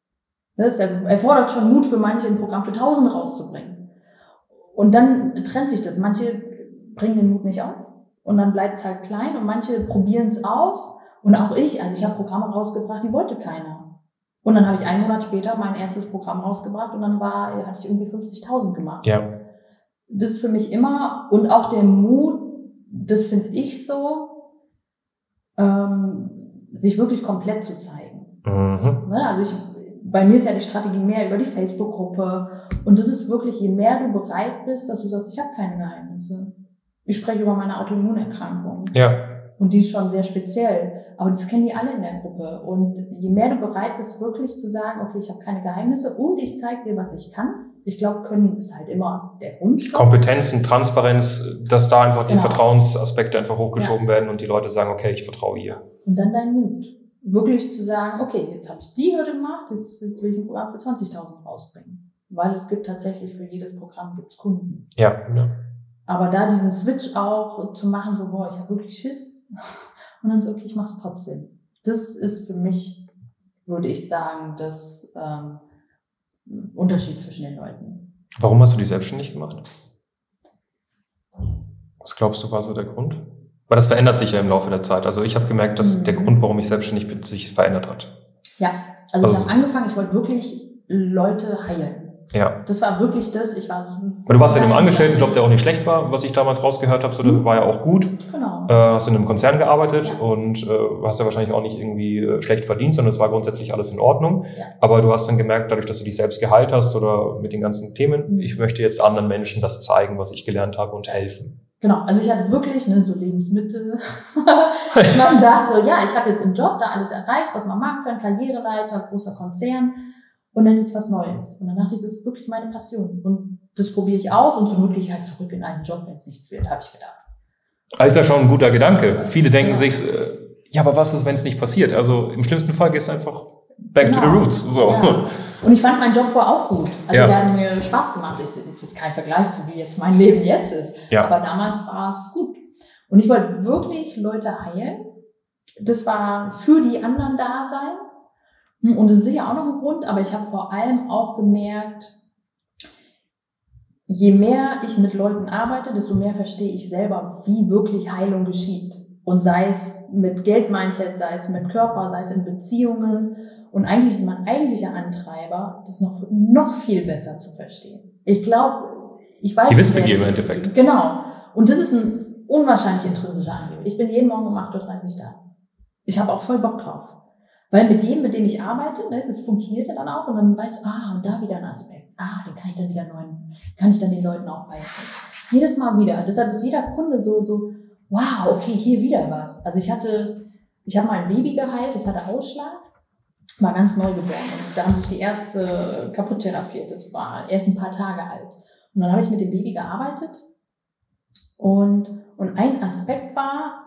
Es erfordert schon Mut für manche, ein Programm für 1000 rauszubringen. Und dann trennt sich das. Manche bringen den Mut nicht auf und dann bleibt es halt klein und manche probieren es aus. Und auch ich, also ich habe Programme rausgebracht, die wollte keiner. Und dann habe ich einen Monat später mein erstes Programm rausgebracht und dann war, hatte ich irgendwie 50.000 gemacht. Ja. Das ist für mich immer, und auch der Mut, das finde ich so, ähm, sich wirklich komplett zu zeigen. Mhm. Ne? Also ich bei mir ist ja die Strategie mehr über die Facebook-Gruppe. Und das ist wirklich, je mehr du bereit bist, dass du sagst, ich habe keine Geheimnisse. Ich spreche über meine Autoimmunerkrankung. Ja. Und die ist schon sehr speziell. Aber das kennen die alle in der Gruppe. Und je mehr du bereit bist, wirklich zu sagen, okay, ich habe keine Geheimnisse und ich zeige dir, was ich kann. Ich glaube, können ist halt immer der Grundstock. Kompetenz und Transparenz, dass da einfach genau. die Vertrauensaspekte einfach hochgeschoben ja. werden und die Leute sagen, okay, ich vertraue ihr. Und dann dein Mut wirklich zu sagen, okay, jetzt habe ich die Hürde gemacht, jetzt, jetzt will ich ein Programm für 20.000 rausbringen. Weil es gibt tatsächlich für jedes Programm gibt's Kunden. Ja, ja. Aber da diesen Switch auch zu machen, so, boah, ich habe wirklich Schiss. Und dann so, okay, ich mache es trotzdem. Das ist für mich, würde ich sagen, das ähm, Unterschied zwischen den Leuten. Warum hast du die selbstständig gemacht? Was glaubst du war so der Grund? Weil das verändert sich ja im Laufe der Zeit. Also ich habe gemerkt, dass mhm. der Grund, warum ich selbstständig bin, sich verändert hat. Ja, also, also ich habe angefangen, ich wollte wirklich Leute heilen. Ja. Das war wirklich das. Ich war so. Du warst in einem Angestelltenjob, der auch nicht schlecht war, was ich damals rausgehört habe. So, mhm. war ja auch gut. Genau. Äh, hast in einem Konzern gearbeitet ja. und äh, hast ja wahrscheinlich auch nicht irgendwie äh, schlecht verdient, sondern es war grundsätzlich alles in Ordnung. Ja. Aber du hast dann gemerkt, dadurch, dass du dich selbst geheilt hast oder mit den ganzen Themen, mhm. ich möchte jetzt anderen Menschen das zeigen, was ich gelernt habe und helfen. Genau, also ich hatte wirklich ne, so Lebensmittel. man sagt so, ja, ich habe jetzt im Job da alles erreicht, was man machen kann, Karriereleiter, großer Konzern und dann jetzt was Neues. Und dann dachte ich, das ist wirklich meine Passion und das probiere ich aus und so Not gehe ich halt zurück in einen Job, wenn es nichts wird, habe ich gedacht. Das ist ja schon ein guter Gedanke. Viele denken ja. sich, äh, ja, aber was ist, wenn es nicht passiert? Also im schlimmsten Fall gehst du einfach back genau. to the genau. roots. So. Ja. Und ich fand meinen Job vorher auch gut. Also ja. der hat mir Spaß gemacht. Ist, ist jetzt kein Vergleich zu wie jetzt mein Leben jetzt ist. Ja. Aber damals war es gut. Und ich wollte wirklich Leute heilen. Das war für die anderen da sein. Und das ist sicher auch noch ein Grund, aber ich habe vor allem auch gemerkt, je mehr ich mit Leuten arbeite, desto mehr verstehe ich selber, wie wirklich Heilung geschieht. Und sei es mit Geldmindset, sei es mit Körper, sei es in Beziehungen und eigentlich ist mein eigentlicher Antreiber, das noch, noch viel besser zu verstehen. Ich glaube, ich weiß. Die Wissbegier im Endeffekt. Genau. Und das ist ein unwahrscheinlich intrinsischer Antrieb. Ich bin jeden Morgen um 8.30 Uhr da. Ich habe auch voll Bock drauf. Weil mit jedem, mit dem ich arbeite, ne, das funktioniert ja dann auch und dann weißt du, ah, und da wieder ein Aspekt. Ah, den kann ich dann wieder neuen, kann ich dann den Leuten auch beibringen. Jedes Mal wieder. Deshalb ist jeder Kunde so, so, wow, okay, hier wieder was. Also ich hatte, ich habe mal ein Baby geheilt, das hatte Ausschlag war ganz neu geboren. Und da haben sich die Ärzte kaputt therapiert. Das war erst ein paar Tage alt. Und dann habe ich mit dem Baby gearbeitet. Und, und ein Aspekt war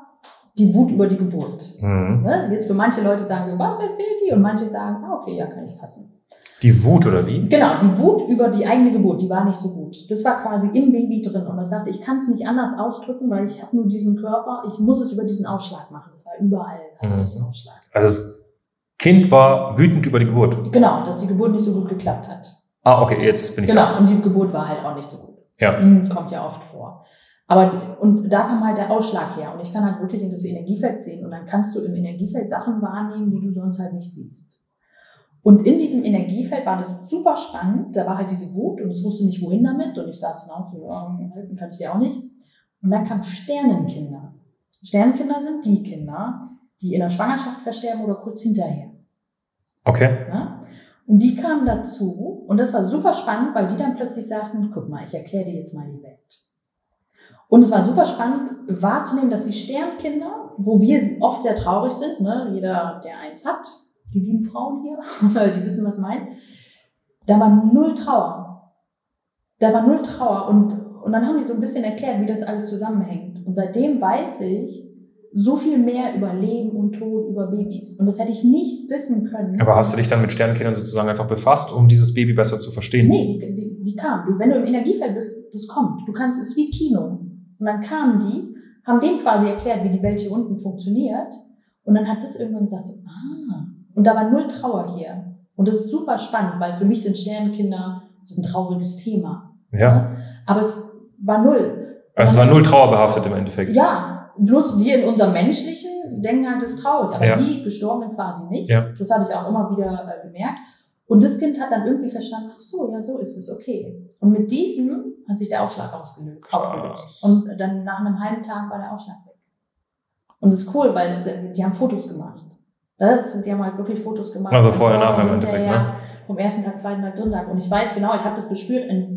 die Wut über die Geburt. Mhm. Ne? Jetzt für manche Leute sagen, was erzählt die? Und manche sagen, ah, okay, ja, kann ich fassen. Die Wut oder wie? Genau, die Wut über die eigene Geburt, die war nicht so gut. Das war quasi im Baby drin und er sagte, ich kann es nicht anders ausdrücken, weil ich habe nur diesen Körper, ich muss es über diesen Ausschlag machen. Das war überall, hatte mhm. diesen Ausschlag. Also Kind war wütend über die Geburt. Genau, dass die Geburt nicht so gut geklappt hat. Ah, okay, jetzt bin ich Genau, da. und die Geburt war halt auch nicht so gut. Ja. Mhm, kommt ja oft vor. Aber, und da kam halt der Ausschlag her. Und ich kann halt wirklich in das Energiefeld sehen. Und dann kannst du im Energiefeld Sachen wahrnehmen, die du sonst halt nicht siehst. Und in diesem Energiefeld war das super spannend. Da war halt diese Wut und es wusste nicht, wohin damit. Und ich saß na, so, ja, helfen kann ich dir auch nicht. Und dann kamen Sternenkinder. Sternenkinder sind die Kinder, die in der Schwangerschaft versterben oder kurz hinterher. Okay. Ja? Und die kamen dazu und das war super spannend, weil die dann plötzlich sagten, guck mal, ich erkläre dir jetzt mal die Welt. Und es war super spannend wahrzunehmen, dass die Sternkinder, wo wir oft sehr traurig sind, ne, jeder, der eins hat, die lieben Frauen hier, die wissen, was meint, da war null Trauer. Da war null Trauer und, und dann haben die so ein bisschen erklärt, wie das alles zusammenhängt. Und seitdem weiß ich, so viel mehr über Leben und Tod, über Babys. Und das hätte ich nicht wissen können. Aber hast du dich dann mit Sternkindern sozusagen einfach befasst, um dieses Baby besser zu verstehen? Nee, die, die, die kamen. Du, wenn du im Energiefeld bist, das kommt. Du kannst, es ist wie Kino. Und dann kamen die, haben denen quasi erklärt, wie die Welt hier unten funktioniert. Und dann hat das irgendwann gesagt, ah, und da war null Trauer hier. Und das ist super spannend, weil für mich sind Sternkinder, das ist ein trauriges Thema. Ja. Aber es war null. Es war null trauerbehaftet im Endeffekt. Ja, Bloß wir in unserem menschlichen denken halt, das ist traurig, aber ja. die Gestorbenen quasi nicht. Ja. Das habe ich auch immer wieder äh, gemerkt. Und das Kind hat dann irgendwie verstanden, ach so, ja, so ist es, okay. Und mit diesem hat sich der Aufschlag aufgelöst. aufgelöst. Und dann nach einem halben Tag war der Aufschlag weg. Und das ist cool, weil das, die haben Fotos gemacht. Das, die haben halt wirklich Fotos gemacht. Also vorher, nachher im Endeffekt, ne? Vom ersten Tag, zweiten Tag, dritten Tag. Und ich weiß genau, ich habe das gespürt, in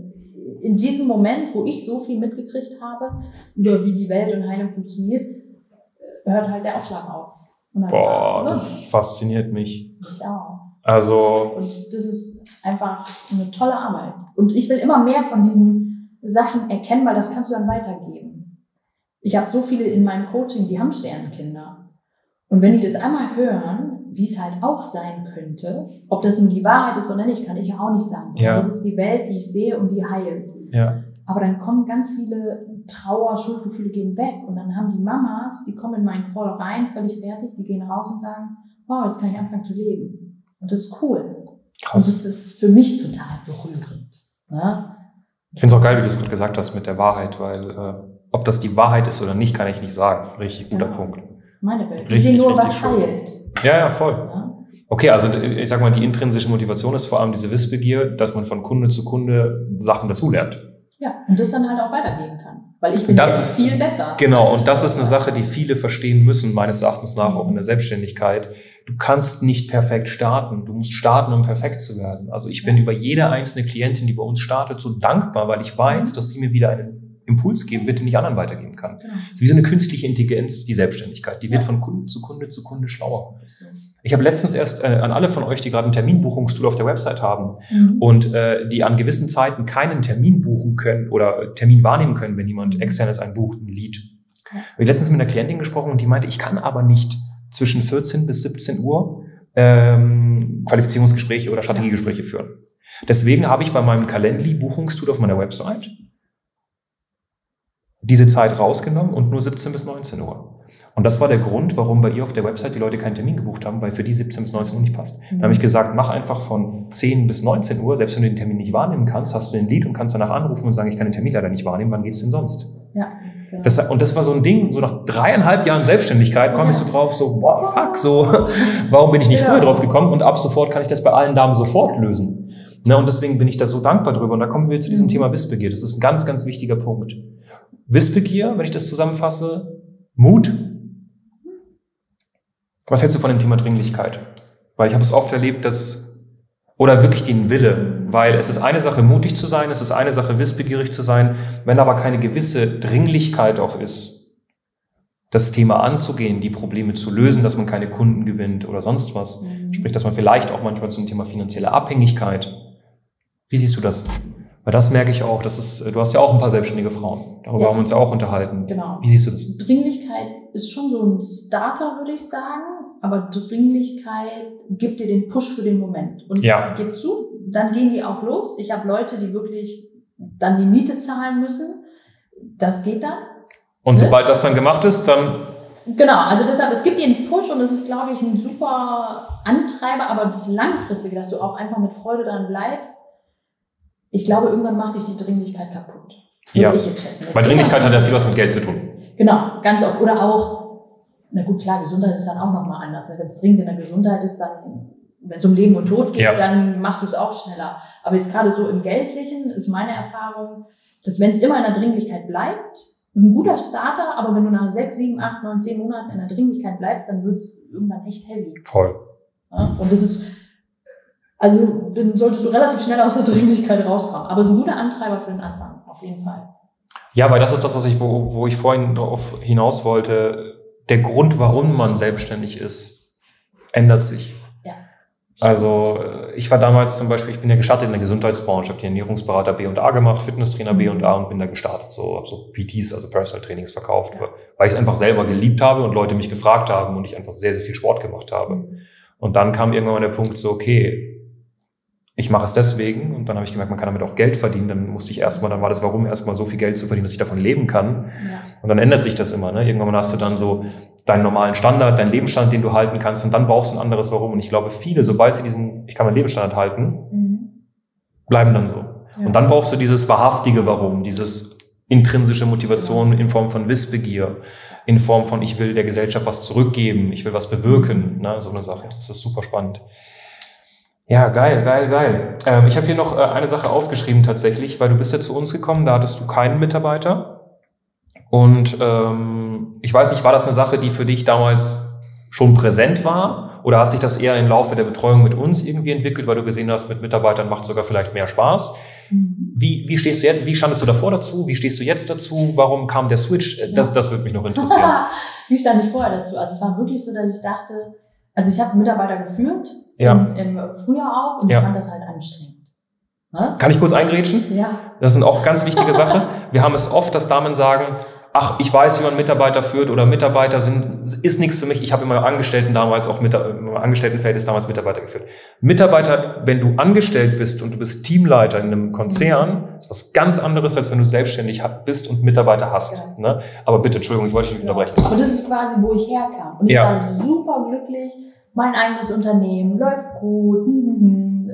in diesem Moment, wo ich so viel mitgekriegt habe, über wie die Welt und Heilung funktioniert, äh, hört halt der Aufschlag auf. Boah, das fasziniert mich. Ich auch. Also. Und das ist einfach eine tolle Arbeit. Und ich will immer mehr von diesen Sachen erkennen, weil das kannst du dann weitergeben. Ich habe so viele in meinem Coaching, die haben Sternenkinder. Und wenn die das einmal hören, wie es halt auch sein könnte. Ob das nur die Wahrheit ist oder nicht, kann ich ja auch nicht sagen. Ja. Das ist die Welt, die ich sehe und die heilt. Ja. Aber dann kommen ganz viele Trauer, Schuldgefühle gehen weg und dann haben die Mamas, die kommen in meinen Call rein, völlig fertig, die gehen raus und sagen, wow, jetzt kann ich anfangen zu leben. Und das ist cool. Krass. Und das ist für mich total berührend. Ne? Ich finde es auch geil, wie du es gerade gesagt hast mit der Wahrheit, weil äh, ob das die Wahrheit ist oder nicht, kann ich nicht sagen. Richtig guter genau. Punkt. Meine Welt. Ich sehe nur, was heilt. Ja, ja, voll. Ja. Okay, also ich sag mal, die intrinsische Motivation ist vor allem diese Wissbegier, dass man von Kunde zu Kunde Sachen dazulernt. Ja, und das dann halt auch weitergeben kann. Weil ich bin das ist, viel besser. Genau, und das ist eine Sache, die viele verstehen müssen, meines Erachtens nach, auch in der Selbstständigkeit. Du kannst nicht perfekt starten. Du musst starten, um perfekt zu werden. Also ich bin über jede einzelne Klientin, die bei uns startet, so dankbar, weil ich weiß, dass sie mir wieder einen Impuls geben wird, den ich anderen weitergeben kann. Genau. So wie so eine künstliche Intelligenz, die Selbstständigkeit. Die wird von Kunde zu Kunde zu Kunde schlauer. Ich habe letztens erst äh, an alle von euch, die gerade ein Terminbuchungstool auf der Website haben mhm. und äh, die an gewissen Zeiten keinen Termin buchen können oder Termin wahrnehmen können, wenn jemand mhm. externes einen bucht, ein Lead. Ja. Ich habe letztens mit einer Klientin gesprochen und die meinte, ich kann aber nicht zwischen 14 bis 17 Uhr ähm, Qualifizierungsgespräche oder Strategiegespräche führen. Deswegen habe ich bei meinem Calendly-Buchungstool auf meiner Website diese Zeit rausgenommen und nur 17 bis 19 Uhr. Und das war der Grund, warum bei ihr auf der Website die Leute keinen Termin gebucht haben, weil für die 17 bis 19 Uhr nicht passt. Mhm. Dann habe ich gesagt, mach einfach von 10 bis 19 Uhr, selbst wenn du den Termin nicht wahrnehmen kannst, hast du den Lied und kannst danach anrufen und sagen, ich kann den Termin leider nicht wahrnehmen, wann geht's denn sonst? Ja. Genau. Das, und das war so ein Ding, so nach dreieinhalb Jahren Selbstständigkeit komme ja. ich so drauf, so, wow, fuck, so, warum bin ich nicht ja. früher drauf gekommen? Und ab sofort kann ich das bei allen Damen sofort lösen. Na, und deswegen bin ich da so dankbar drüber. Und da kommen wir zu diesem mhm. Thema Wissbegier. Das ist ein ganz, ganz wichtiger Punkt. Wissbegier, wenn ich das zusammenfasse, Mut. Was hältst du von dem Thema Dringlichkeit? Weil ich habe es oft erlebt, dass oder wirklich den Wille, weil es ist eine Sache, mutig zu sein, es ist eine Sache, wissbegierig zu sein, wenn aber keine gewisse Dringlichkeit auch ist, das Thema anzugehen, die Probleme zu lösen, dass man keine Kunden gewinnt oder sonst was, mhm. sprich, dass man vielleicht auch manchmal zum Thema finanzielle Abhängigkeit. Wie siehst du das? Weil das merke ich auch, das ist, du hast ja auch ein paar selbstständige Frauen. Darüber ja. haben wir uns ja auch unterhalten. Genau. Wie siehst du das? Dringlichkeit ist schon so ein Starter, würde ich sagen. Aber Dringlichkeit gibt dir den Push für den Moment. Und ja. gib zu, dann gehen die auch los. Ich habe Leute, die wirklich dann die Miete zahlen müssen. Das geht dann. Und ne? sobald das dann gemacht ist, dann Genau, also deshalb, es gibt dir einen Push und es ist, glaube ich, ein super Antreiber, aber das Langfristige, dass du auch einfach mit Freude dran bleibst, ich glaube, irgendwann macht dich die Dringlichkeit kaputt. Ja. Ich jetzt schätzen. Weil Dringlichkeit hat ja viel was mit Geld zu tun. Genau, ganz oft. Oder auch, na gut, klar, Gesundheit ist dann auch nochmal anders. Wenn es dringend in der Gesundheit ist, dann wenn es um Leben und Tod geht, ja. dann machst du es auch schneller. Aber jetzt gerade so im Geldlichen ist meine Erfahrung, dass wenn es immer in der Dringlichkeit bleibt, ist ein guter Starter, aber wenn du nach sechs, sieben, acht, neun, zehn Monaten in der Dringlichkeit bleibst, dann wird es irgendwann echt heavy. Voll. Ja? Und das ist, also dann solltest du relativ schnell aus der Dringlichkeit rauskommen. Aber es ist ein guter Antreiber für den Anfang, auf jeden Fall. Ja, weil das ist das, was ich, wo, wo ich vorhin darauf hinaus wollte. Der Grund, warum man selbstständig ist, ändert sich. Also ich war damals zum Beispiel, ich bin ja gestartet in der Gesundheitsbranche, habe die Ernährungsberater B und A gemacht, Fitnesstrainer B und A und bin da gestartet, so habe so PTs, also Personal Trainings verkauft, weil ich es einfach selber geliebt habe und Leute mich gefragt haben und ich einfach sehr, sehr viel Sport gemacht habe. Mhm. Und dann kam irgendwann der Punkt so, okay, ich mache es deswegen und dann habe ich gemerkt, man kann damit auch Geld verdienen. Dann musste ich erstmal, dann war das Warum erstmal so viel Geld zu verdienen, dass ich davon leben kann. Ja. Und dann ändert sich das immer. Ne? Irgendwann hast du dann so deinen normalen Standard, deinen Lebensstand, den du halten kannst und dann brauchst du ein anderes Warum. Und ich glaube, viele, sobald sie diesen, ich kann meinen Lebensstandard halten, mhm. bleiben dann so. Ja. Und dann brauchst du dieses wahrhaftige Warum, dieses intrinsische Motivation in Form von Wissbegier, in Form von ich will der Gesellschaft was zurückgeben, ich will was bewirken, ne? so eine Sache. Das ist super spannend. Ja, geil, geil, geil. Ähm, ich habe hier noch äh, eine Sache aufgeschrieben tatsächlich, weil du bist ja zu uns gekommen, da hattest du keinen Mitarbeiter. Und ähm, ich weiß nicht, war das eine Sache, die für dich damals schon präsent war? Oder hat sich das eher im Laufe der Betreuung mit uns irgendwie entwickelt, weil du gesehen hast, mit Mitarbeitern macht sogar vielleicht mehr Spaß? Mhm. Wie, wie stehst du jetzt, wie standest du davor dazu? Wie stehst du jetzt dazu? Warum kam der Switch? Das, das würde mich noch interessieren. wie stand ich vorher dazu? Also es war wirklich so, dass ich dachte, also ich habe Mitarbeiter geführt, ja. im, im Frühjahr auch, und ja. ich fand das halt anstrengend. Ne? Kann ich kurz eingrätschen? Ja. Das sind auch ganz wichtige Sachen. Wir haben es oft, dass Damen sagen, ach, ich weiß, wie man Mitarbeiter führt oder Mitarbeiter sind, ist nichts für mich. Ich habe immer Angestellten damals auch mit im Angestelltenverhältnis damals Mitarbeiter geführt. Mitarbeiter, wenn du angestellt bist und du bist Teamleiter in einem Konzern, ist was ganz anderes, als wenn du selbstständig bist und Mitarbeiter hast. Ja. Ne? Aber bitte, Entschuldigung, ich wollte dich nicht unterbrechen. Aber das ist quasi, wo ich herkam. Und ich ja. war super glücklich. Mein eigenes Unternehmen läuft gut. Hm, hm, hm.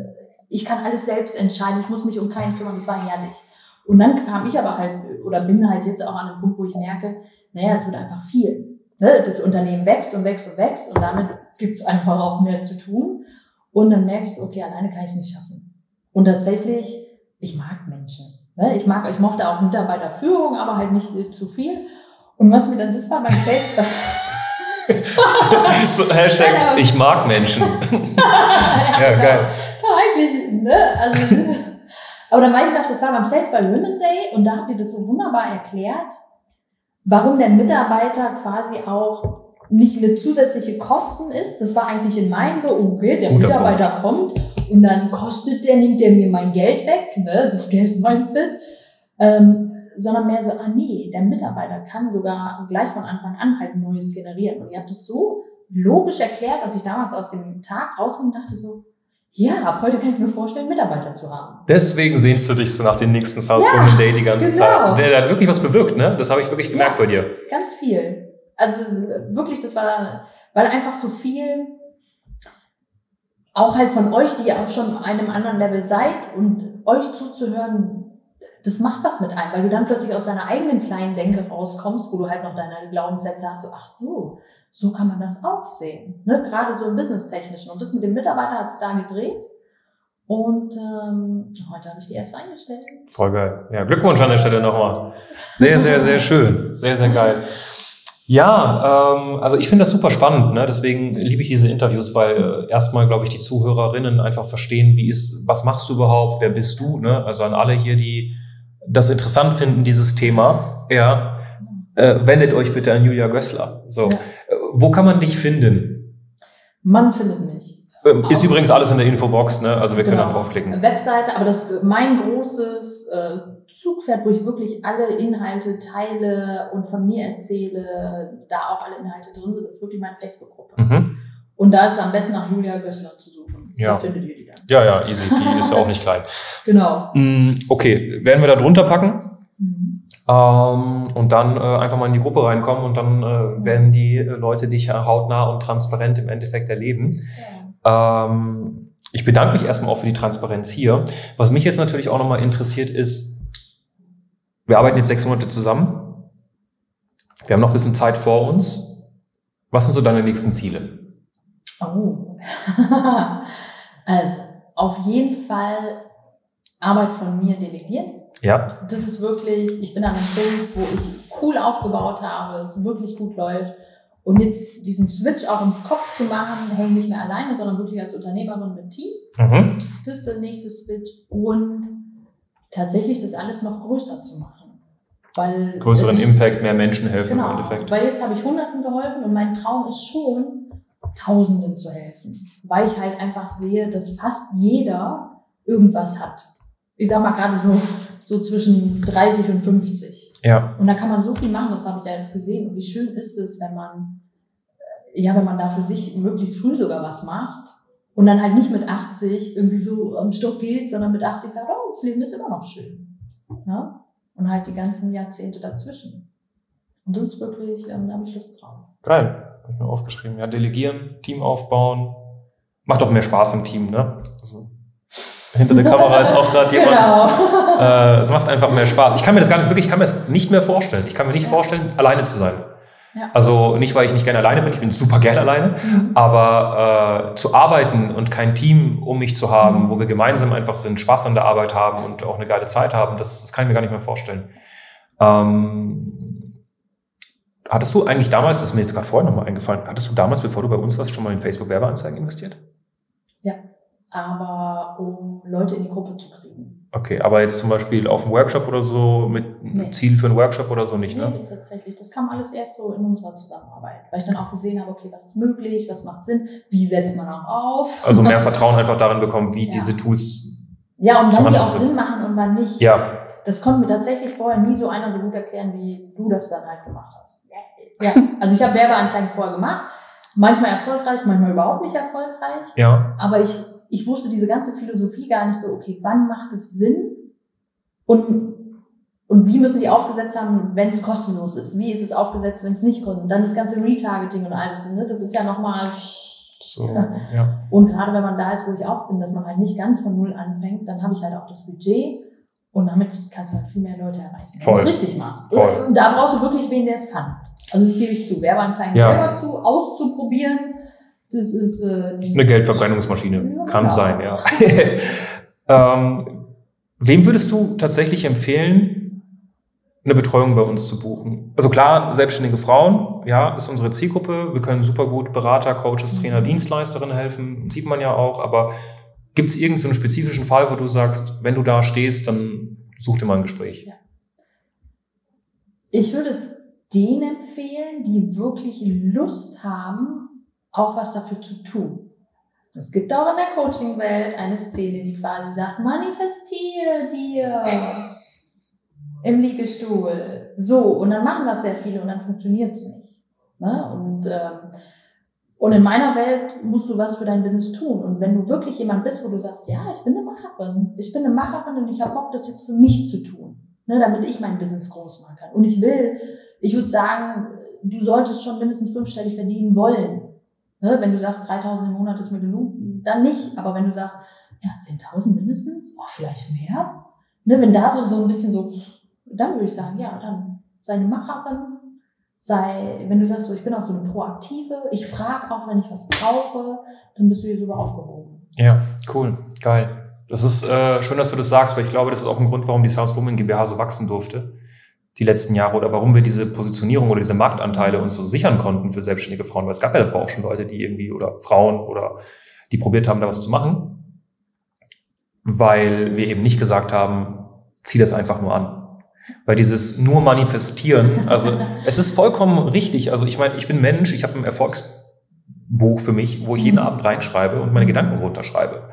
Ich kann alles selbst entscheiden. Ich muss mich um keinen kümmern. Das war herrlich. Und dann kam ich aber halt, oder bin halt jetzt auch an einem Punkt, wo ich merke, naja, es wird einfach viel. Ne? Das Unternehmen wächst und wächst und wächst und damit gibt's einfach auch mehr zu tun. Und dann merke ich okay, alleine kann ich es nicht schaffen. Und tatsächlich, ich mag Menschen. Ne? Ich mag, ich mochte auch Mitarbeiterführung, aber halt nicht zu viel. Und was mir dann, das war beim Sales, so, Hashtag, ich mag Menschen. ja, geil. Ja, eigentlich, ne? Also, aber dann weiß ich noch, das war beim Sales by Women Day und da habt ihr das so wunderbar erklärt, warum der Mitarbeiter quasi auch nicht eine zusätzliche Kosten ist. Das war eigentlich in meinem so, okay, der Guter Mitarbeiter Punkt. kommt und dann kostet der, nimmt der mir mein Geld weg, ne, das Geld-Mindset. Ähm, sondern mehr so, ah nee, der Mitarbeiter kann sogar gleich von Anfang an halt Neues generieren. Und ihr habt es so logisch erklärt, dass ich damals aus dem Tag rausgekommen dachte so, ja, ab heute kann ich mir vorstellen, Mitarbeiter zu haben. Deswegen sehnst du dich so nach dem nächsten South ja, Day die ganze genau. Zeit. Und der, der, hat wirklich was bewirkt, ne? Das habe ich wirklich gemerkt ja, bei dir. Ganz viel. Also wirklich, das war, weil einfach so viel, auch halt von euch, die ja auch schon einem anderen Level seid und euch zuzuhören, das macht was mit einem, weil du dann plötzlich aus deiner eigenen kleinen Denke rauskommst, wo du halt noch deine Glaubenssätze hast, so, ach so, so kann man das auch sehen. Ne? Gerade so im Business-Technischen. Und das mit dem Mitarbeiter hat es da gedreht. Und ähm, heute habe ich die erst eingestellt. Voll geil. Ja, Glückwunsch an der Stelle nochmal. Sehr, sehr, sehr schön. Sehr, sehr geil. Ja, ähm, also ich finde das super spannend. Ne? Deswegen liebe ich diese Interviews, weil äh, erstmal, glaube ich, die Zuhörerinnen einfach verstehen, wie ist, was machst du überhaupt, wer bist du? Ne? Also an alle hier, die das interessant finden, dieses Thema. Ja, äh, wendet euch bitte an Julia Gößler. So. Ja. Äh, wo kann man dich finden? Man findet mich. Ähm, ist übrigens alles in der Infobox, ne? Also wir können genau. da draufklicken. Webseite, aber das mein großes äh, Zugpferd, wo ich wirklich alle Inhalte teile und von mir erzähle, da auch alle Inhalte drin sind, ist wirklich meine Facebook-Gruppe. Mhm. Und da ist es am besten nach Julia Gößler zu suchen. Ja. Da findet ihr die Ja, ja, easy. Die ist ja auch nicht klein. Genau. Mm, okay, werden wir da drunter packen? Ähm, und dann äh, einfach mal in die Gruppe reinkommen und dann äh, werden die Leute dich hautnah und transparent im Endeffekt erleben. Ja. Ähm, ich bedanke mich erstmal auch für die Transparenz hier. Was mich jetzt natürlich auch nochmal interessiert ist, wir arbeiten jetzt sechs Monate zusammen. Wir haben noch ein bisschen Zeit vor uns. Was sind so deine nächsten Ziele? Oh, also, auf jeden Fall Arbeit von mir delegieren. Ja. Das ist wirklich, ich bin an einem Punkt, wo ich cool aufgebaut habe, es wirklich gut läuft. Und jetzt diesen Switch auch im Kopf zu machen, hey, nicht mehr alleine, sondern wirklich als Unternehmerin mit Team. Mhm. Das ist der nächste Switch. Und tatsächlich das alles noch größer zu machen. Weil Größeren Impact, mehr Menschen helfen genau, im Endeffekt. Weil jetzt habe ich Hunderten geholfen und mein Traum ist schon, Tausenden zu helfen. Weil ich halt einfach sehe, dass fast jeder irgendwas hat. Ich sag mal gerade so, so zwischen 30 und 50. Ja. Und da kann man so viel machen, das habe ich ja jetzt gesehen. Und wie schön ist es, wenn man, äh, ja, wenn man da für sich möglichst früh sogar was macht und dann halt nicht mit 80 irgendwie so am Stock geht, sondern mit 80 sagt, oh, das Leben ist immer noch schön. Ja? Und halt die ganzen Jahrzehnte dazwischen. Und das ist wirklich, ähm, da habe ich Lust drauf. Geil, habe ich mir aufgeschrieben. Ja, delegieren, Team aufbauen. Macht doch mehr Spaß im Team, ne? Also hinter der Kamera ist auch gerade jemand. Genau. Äh, es macht einfach mehr Spaß. Ich kann mir das gar nicht wirklich, ich kann mir das nicht mehr vorstellen. Ich kann mir nicht ja. vorstellen, alleine zu sein. Ja. Also nicht, weil ich nicht gerne alleine bin, ich bin super gerne alleine, mhm. aber äh, zu arbeiten und kein Team um mich zu haben, mhm. wo wir gemeinsam einfach sind, Spaß an der Arbeit haben und auch eine geile Zeit haben, das, das kann ich mir gar nicht mehr vorstellen. Ähm, hattest du eigentlich damals, das ist mir jetzt gerade vorher nochmal eingefallen, hattest du damals, bevor du bei uns warst, schon mal in Facebook-Werbeanzeigen investiert? Ja aber um Leute in die Gruppe zu kriegen. Okay, aber jetzt zum Beispiel auf dem Workshop oder so mit nee. Ziel für einen Workshop oder so nicht, nee, ne? Nee, das tatsächlich. Das kam alles erst so in unserer Zusammenarbeit, weil ich dann auch gesehen habe, okay, was ist möglich, was macht Sinn, wie setzt man auch auf. Also mehr Vertrauen einfach darin bekommen, wie ja. diese Tools. Ja, und wann die auch Sinn machen und wann nicht. Ja. Das konnte mir tatsächlich vorher nie so einer so gut erklären, wie du das dann halt gemacht hast. Ja, also ich habe Werbeanzeigen vorher gemacht, manchmal erfolgreich, manchmal überhaupt nicht erfolgreich. Ja. Aber ich ich wusste diese ganze Philosophie gar nicht so, okay, wann macht es Sinn und, und wie müssen die aufgesetzt haben, wenn es kostenlos ist? Wie ist es aufgesetzt, wenn es nicht kostenlos ist? Dann das ganze Retargeting und alles, ne? das ist ja nochmal... So, ja. Und gerade wenn man da ist, wo ich auch bin, dass man halt nicht ganz von Null anfängt, dann habe ich halt auch das Budget und damit kannst du halt viel mehr Leute erreichen, wenn du es richtig machst. Voll. Und da brauchst du wirklich wen, der es kann. Also das gebe ich zu. Werbeanzeigen ja. selber zu, auszuprobieren, das ist äh, eine Geldverbrennungsmaschine. Ja, Kann genau. sein, ja. ähm, wem würdest du tatsächlich empfehlen, eine Betreuung bei uns zu buchen? Also klar, selbstständige Frauen, ja, ist unsere Zielgruppe. Wir können super gut Berater, Coaches, Trainer, mhm. Dienstleisterinnen helfen, sieht man ja auch. Aber gibt es irgendeinen so spezifischen Fall, wo du sagst, wenn du da stehst, dann such dir mal ein Gespräch? Ja. Ich würde es denen empfehlen, die wirklich Lust haben, auch was dafür zu tun. Es gibt auch in der Coaching-Welt eine Szene, die quasi sagt, manifestiere dir im Liegestuhl. So, und dann machen das sehr viele und dann funktioniert es nicht. Ne? Und, ähm, und in meiner Welt musst du was für dein Business tun. Und wenn du wirklich jemand bist, wo du sagst, ja, ich bin eine Macherin, ich bin eine Macherin und ich habe Bock, das jetzt für mich zu tun, ne, damit ich mein Business groß machen kann. Und ich will, ich würde sagen, du solltest schon mindestens fünfstellig verdienen wollen. Ne? Wenn du sagst, 3000 im Monat ist mir genug, dann nicht. Aber wenn du sagst, ja, 10.000 mindestens, oh, vielleicht mehr. Ne? Wenn da so, so ein bisschen so, dann würde ich sagen, ja, dann sei eine Macherin, sei, wenn du sagst, so, ich bin auch so eine Proaktive, ich frage auch, wenn ich was brauche, dann bist du hier super aufgehoben. Ja, cool, geil. Das ist äh, schön, dass du das sagst, weil ich glaube, das ist auch ein Grund, warum die South Women GmbH so wachsen durfte die letzten Jahre oder warum wir diese Positionierung oder diese Marktanteile uns so sichern konnten für selbstständige Frauen, weil es gab ja davor auch schon Leute, die irgendwie oder Frauen oder die probiert haben, da was zu machen, weil wir eben nicht gesagt haben, zieh das einfach nur an. Weil dieses nur manifestieren, also es ist vollkommen richtig. Also ich meine, ich bin Mensch, ich habe ein Erfolgsbuch für mich, wo ich jeden Abend reinschreibe und meine Gedanken runterschreibe.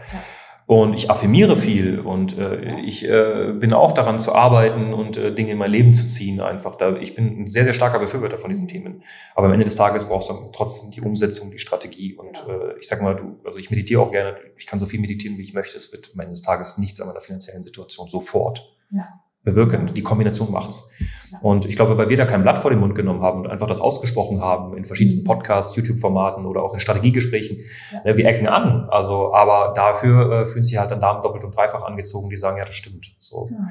Und ich affirmiere viel und äh, ich äh, bin auch daran zu arbeiten und äh, Dinge in mein Leben zu ziehen einfach. Da, ich bin ein sehr, sehr starker Befürworter von diesen Themen. Aber am Ende des Tages brauchst du trotzdem die Umsetzung, die Strategie. Und äh, ich sag mal, du, also ich meditiere auch gerne, ich kann so viel meditieren, wie ich möchte. Es wird am Ende des Tages nichts an meiner finanziellen Situation sofort. Ja bewirken. Die Kombination macht's. Und ich glaube, weil wir da kein Blatt vor den Mund genommen haben und einfach das ausgesprochen haben in verschiedensten mhm. Podcasts, YouTube-Formaten oder auch in Strategiegesprächen, ja. Ne, wir ecken an. Also, aber dafür äh, fühlen sich halt dann Damen doppelt und dreifach angezogen, die sagen, ja, das stimmt. So. Ja.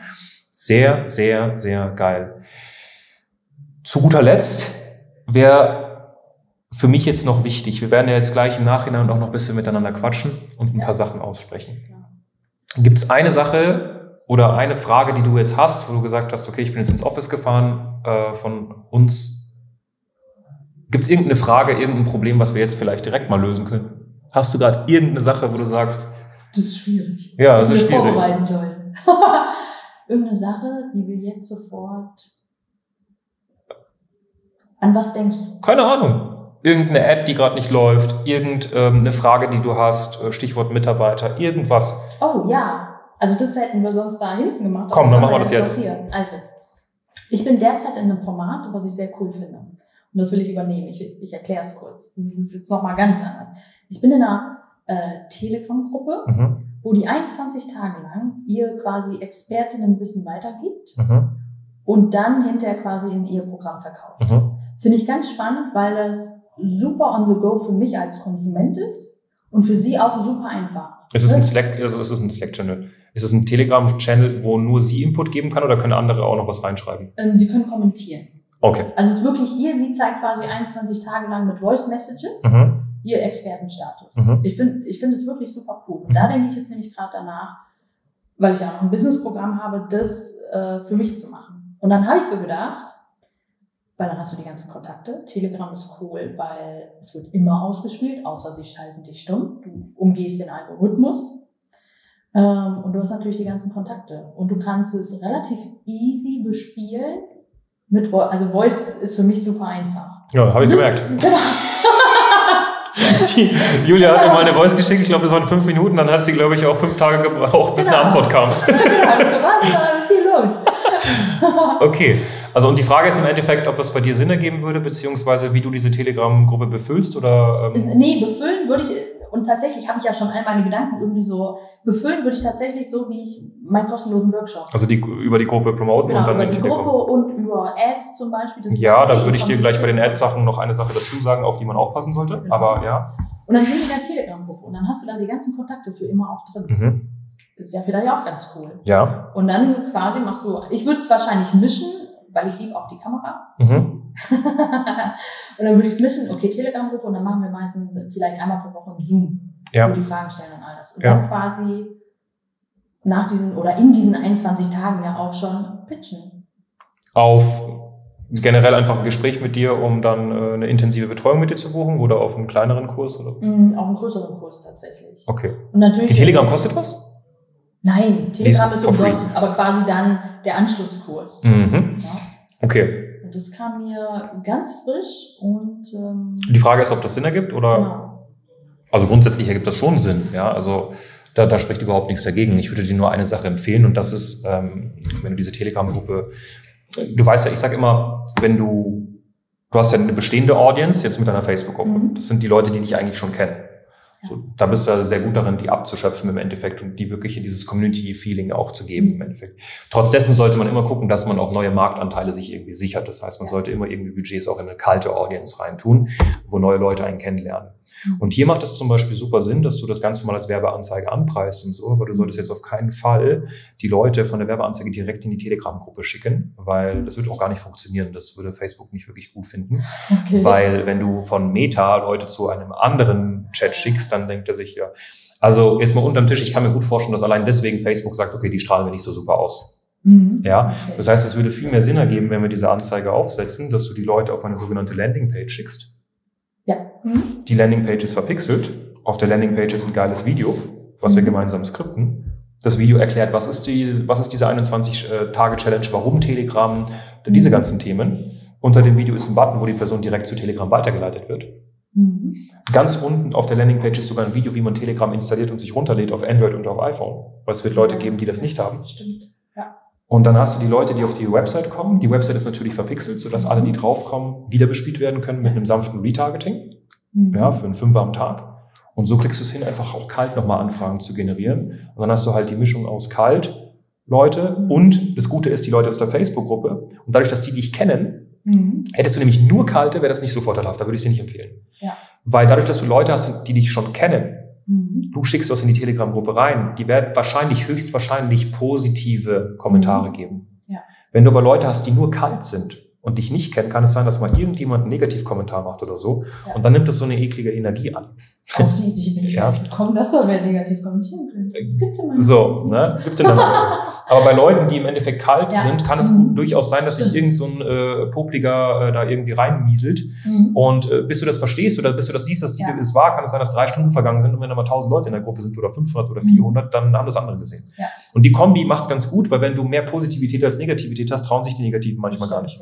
Sehr, sehr, sehr geil. Zu guter Letzt, wer für mich jetzt noch wichtig? Wir werden ja jetzt gleich im Nachhinein auch noch ein bisschen miteinander quatschen und ein Ja. paar Sachen aussprechen. Gibt es eine Sache oder eine Frage, die du jetzt hast, wo du gesagt hast, okay, ich bin jetzt ins Office gefahren äh, von uns. Gibt es irgendeine Frage, irgendein Problem, was wir jetzt vielleicht direkt mal lösen können? Hast du gerade irgendeine Sache, wo du sagst, Das ist schwierig. Ja, das die ist wir schwierig. vorbereiten sollen. Irgendeine Sache, die wir jetzt sofort. An was denkst du? keine Ahnung, irgendeine Ad, die gerade nicht läuft, irgendeine Frage, die du hast, äh, Stichwort Mitarbeiter, irgendwas. Oh ja, also das hätten wir sonst da hinten gemacht. Komm, dann machen wir das jetzt. Hier. Also, ich bin derzeit in einem Format, was ich sehr cool finde. Und das will ich übernehmen. Ich, ich erkläre es kurz. Das ist jetzt nochmal ganz anders. Ich bin in einer äh, Telegram-Gruppe, Mhm. wo die 21 Tage lang ihr quasi Expertinnenwissen weitergibt Mhm. und dann hinterher quasi in ihr Programm verkauft. Mhm. Finde ich ganz spannend, weil das super on the go für mich als Konsument ist und für sie auch super einfach. Ist es ein Ne? Slack, also ist es ein Slack-Channel? Ist es ein Telegram-Channel, wo nur sie Input geben kann oder können andere auch noch was reinschreiben? Ähm, Sie können kommentieren. Okay. Also es ist wirklich ihr, sie zeigt quasi 21 Tage lang mit Voice Messages Mhm. ihr Expertenstatus. Mhm. Ich finde ich finde es wirklich super cool. Und da denke ich jetzt nämlich gerade danach, weil ich ja noch ein Businessprogramm habe, das äh, für mich zu machen. Und dann habe ich so gedacht, weil dann hast du die ganzen Kontakte. Telegram ist cool, weil es wird immer ausgespielt, außer sie schalten dich stumm. Du umgehst den Algorithmus. Ähm, und du hast natürlich die ganzen Kontakte. Und du kannst es relativ easy bespielen. Mit Vo also Voice ist für mich super einfach. Ja, habe ich gemerkt. Genau. Die, Julia hat mir mal eine Voice geschickt, ich glaube, es waren fünf Minuten, dann hat sie, glaube ich, auch fünf Tage gebraucht, bis eine Genau. Antwort kam. also, was, was ist hier los? Okay, also und die Frage ist im Endeffekt, ob das bei dir Sinn ergeben würde, beziehungsweise wie du diese Telegram-Gruppe befüllst oder... Ähm, nee, befüllen würde ich, und tatsächlich habe ich ja schon all meine Gedanken irgendwie so, befüllen würde ich tatsächlich so, wie ich meinen kostenlosen Workshop. also die, über die Gruppe promoten Genau, und dann über die. Gruppe und über Ads zum Beispiel. Ja, da würde ich dir gleich bei den Ads-Sachen noch eine Sache dazu sagen, auf die man aufpassen sollte. Genau. Aber ja. Und dann sind die in der Telegram-Gruppe und dann hast du da die ganzen Kontakte für immer auch drin. Mhm. Ist ja vielleicht auch ganz cool. Ja. Und dann quasi machst du, ich würde es wahrscheinlich mischen, weil ich liebe auch die Kamera. Mhm. und dann würde ich es mischen, okay, Telegram-Gruppe und dann machen wir meistens vielleicht einmal pro Woche einen Zoom. Ja. Wo die Fragen stellen und all das. Und Ja. dann quasi nach diesen oder in diesen 21 Tagen ja auch schon pitchen. Auf generell einfach ein Gespräch mit dir, um dann äh, eine intensive Betreuung mit dir zu buchen oder auf einen kleineren Kurs? Oder? Mhm, auf einem größeren Kurs tatsächlich. Okay. Und natürlich. Die Telegram kostet was? Nein, Telegram ist umsonst, aber quasi dann der Anschlusskurs. Mhm. Ja. Okay. Das kam mir ganz frisch und ähm, Die Frage ist, ob das Sinn ergibt oder? genau. Also grundsätzlich ergibt das schon Sinn, ja. Also da, da spricht überhaupt nichts dagegen. Ich würde dir nur eine Sache empfehlen und das ist, ähm, wenn du diese Telegram-Gruppe, du weißt ja, ich sage immer, wenn du, du hast ja eine bestehende Audience jetzt mit deiner Facebook-Gruppe. Mhm. Das sind die Leute, die dich eigentlich schon kennen. So, da bist du ja sehr gut darin, die abzuschöpfen im Endeffekt und die wirklich in dieses Community-Feeling auch zu geben im Mhm. Endeffekt. Trotz dessen sollte man immer gucken, dass man auch neue Marktanteile sich irgendwie sichert. Das heißt, man sollte immer irgendwie Budgets auch in eine kalte Audience reintun, wo neue Leute einen kennenlernen. Mhm. Und hier macht es zum Beispiel super Sinn, dass du das Ganze mal als Werbeanzeige anpreist und so, aber du solltest jetzt auf keinen Fall die Leute von der Werbeanzeige direkt in die Telegram-Gruppe schicken, weil das würde auch gar nicht funktionieren. Das würde Facebook nicht wirklich gut finden. Okay. Weil wenn du von Meta Leute zu einem anderen Chat schickst, dann denkt er sich ja, also jetzt mal unterm Tisch, ich kann mir gut vorstellen, dass allein deswegen Facebook sagt, okay, die strahlen wir nicht so super aus. Mhm. Ja, das heißt, es würde viel mehr Sinn ergeben, wenn wir diese Anzeige aufsetzen, dass du die Leute auf eine sogenannte Landingpage schickst. ja. Mhm. Die Landingpage ist verpixelt. Auf der Landingpage ist ein geiles Video, was wir Mhm. gemeinsam skripten. Das Video erklärt, was ist die, was ist diese 21 äh, Tage Challenge, warum Telegram, diese Mhm. ganzen Themen. Unter dem Video ist ein Button, wo die Person direkt zu Telegram weitergeleitet wird. Mhm. Ganz unten auf der Landingpage ist sogar ein Video, wie man Telegram installiert und sich runterlädt auf Android und auf iPhone. Weil es wird Leute geben, die das nicht haben. Stimmt. Und dann hast du die Leute, die auf die Website kommen. Die Website ist natürlich verpixelt, sodass alle, die draufkommen, wieder bespielt werden können mit einem sanften Retargeting. Mhm. Ja, für einen Fünfer am Tag. Und so kriegst du es hin, einfach auch kalt nochmal Anfragen zu generieren. Und dann hast du halt die Mischung aus kalt, Leute Mhm. und das Gute ist, die Leute aus der Facebook-Gruppe. Und dadurch, dass die dich kennen, Mhm. hättest du nämlich nur kalte, wäre das nicht so vorteilhaft. Da würde ich es dir nicht empfehlen. Ja. Weil dadurch, dass du Leute hast, die dich schon kennen, Mhm. du schickst was in die Telegram-Gruppe rein, die werden wahrscheinlich, höchstwahrscheinlich positive Kommentare Mhm. geben. Ja. Wenn du aber Leute hast, die nur kalt sind und dich nicht kennen, kann es sein, dass mal irgendjemand einen Negativkommentar macht oder so. Ja. Und dann nimmt es so eine eklige Energie an. Auf die Idee bin ich ja. nicht gekommen, dass er wer negativ kommentieren könnte. Das gibt's immer. So, ne? Gibt immer. Aber bei Leuten, die im Endeffekt kalt ja. sind, kann es mhm. durchaus sein, dass sich irgend so ein äh, Popliger äh, da irgendwie reinmieselt. Mhm. Und äh, bis du das verstehst oder bis du das siehst, das Video ja. ist wahr, kann es sein, dass drei Stunden vergangen sind und wenn da mal 1000 Leute in der Gruppe sind oder 500 oder 400, mhm. dann haben das andere gesehen. Ja. Und die Kombi macht's ganz gut, weil wenn du mehr Positivität als Negativität hast, trauen sich die Negativen manchmal gar nicht.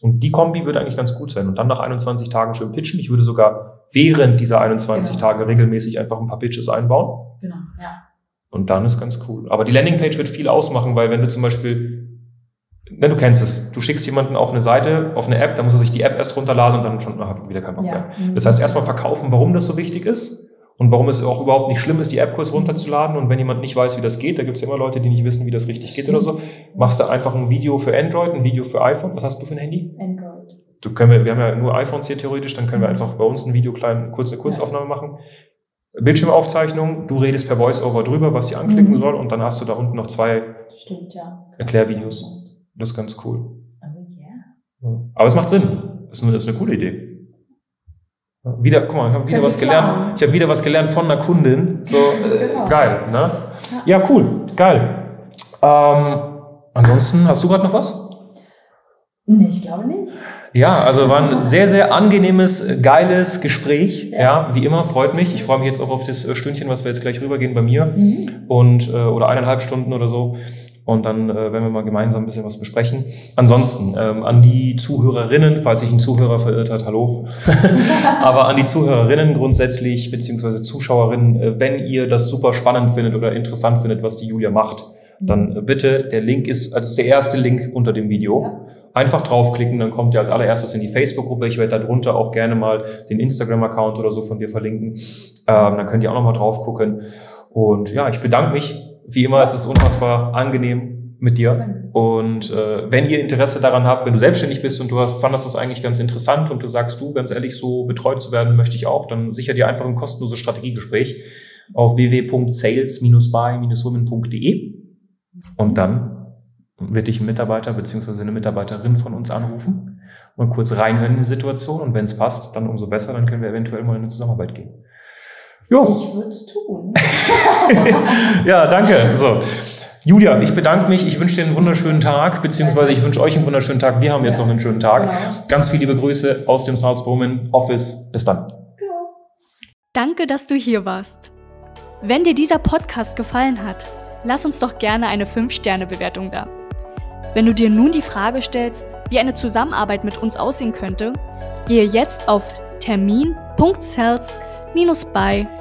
Und die Kombi würde eigentlich ganz gut sein. Und dann nach 21 Tagen schön pitchen. Ich würde sogar während dieser 21 genau. Tage regelmäßig einfach ein paar Pitches einbauen. Genau, ja. Und dann ist ganz cool. Aber die Landingpage wird viel ausmachen, weil wenn du zum Beispiel, ne, du kennst es, du schickst jemanden auf eine Seite, auf eine App, dann muss er sich die App erst runterladen und dann schon, ah, wieder kein Bock ja. mehr. Das heißt, erstmal verkaufen, warum das so wichtig ist und warum es auch überhaupt nicht schlimm ist, die App kurz runterzuladen. Und wenn jemand nicht weiß, wie das geht, da gibt es immer Leute, die nicht wissen, wie das richtig geht oder so, machst du einfach ein Video für Android, ein Video für iPhone. Was hast du für ein Handy? Android. Du können wir, wir haben ja nur iPhones hier theoretisch, dann können wir einfach bei uns ein Video klein, kurze Kurzaufnahme machen. Bildschirmaufzeichnung, du redest per VoiceOver drüber, was sie anklicken mhm. soll, und dann hast du da unten noch zwei Stimmt, ja. Erklärvideos. Das ist ganz cool. Oh, yeah. Aber es macht Sinn. Das ist eine, das ist eine coole Idee. Wieder, guck mal, ich habe wieder was gelernt. Ich habe wieder was gelernt von einer Kundin. So äh, genau. geil, ne? Ja, cool, geil. Ähm, ansonsten, hast du gerade noch was? Nee, ich glaube nicht. Ja, also war ein sehr, sehr angenehmes, geiles Gespräch. Ja, ja wie immer, freut mich. Ich freue mich jetzt auch auf das äh, Stündchen, was wir jetzt gleich rübergehen bei mir. Mhm. Und, äh, oder eineinhalb Stunden oder so und dann äh, werden wir mal gemeinsam ein bisschen was besprechen. Ansonsten ähm, an die Zuhörerinnen, falls sich ein Zuhörer verirrt hat, hallo, aber an die Zuhörerinnen grundsätzlich, beziehungsweise Zuschauerinnen, äh, wenn ihr das super spannend findet oder interessant findet, was die Julia macht, dann bitte, der Link ist, also ist der erste Link unter dem Video. Ja. Einfach draufklicken, dann kommt ihr als allererstes in die Facebook-Gruppe. Ich werde darunter auch gerne mal den Instagram-Account oder so von dir verlinken. Ähm, dann könnt ihr auch nochmal drauf gucken. Und ja, ich bedanke mich wie immer ist es unfassbar angenehm mit dir. Und äh, wenn ihr Interesse daran habt, wenn du selbstständig bist und du fandest das eigentlich ganz interessant und du sagst, du, ganz ehrlich, so betreut zu werden möchte ich auch, dann sicher dir einfach ein kostenloses Strategiegespräch auf www.sales-by-women.de und dann wird dich ein Mitarbeiter bzw. eine Mitarbeiterin von uns anrufen und kurz reinhören in die Situation und wenn es passt, dann umso besser, dann können wir eventuell mal in eine Zusammenarbeit gehen. Jo. Ich würde es tun. ja, danke. So. Julia, ich bedanke mich. Ich wünsche dir einen wunderschönen Tag, beziehungsweise ich wünsche euch einen wunderschönen Tag. Wir haben jetzt ja. noch einen schönen Tag. Genau. Ganz viele liebe Grüße aus dem Salzburgen Office. Bis dann. Genau. Danke, dass du hier warst. Wenn dir dieser Podcast gefallen hat, lass uns doch gerne eine 5-Sterne-Bewertung da. Wenn du dir nun die Frage stellst, wie eine Zusammenarbeit mit uns aussehen könnte, gehe jetzt auf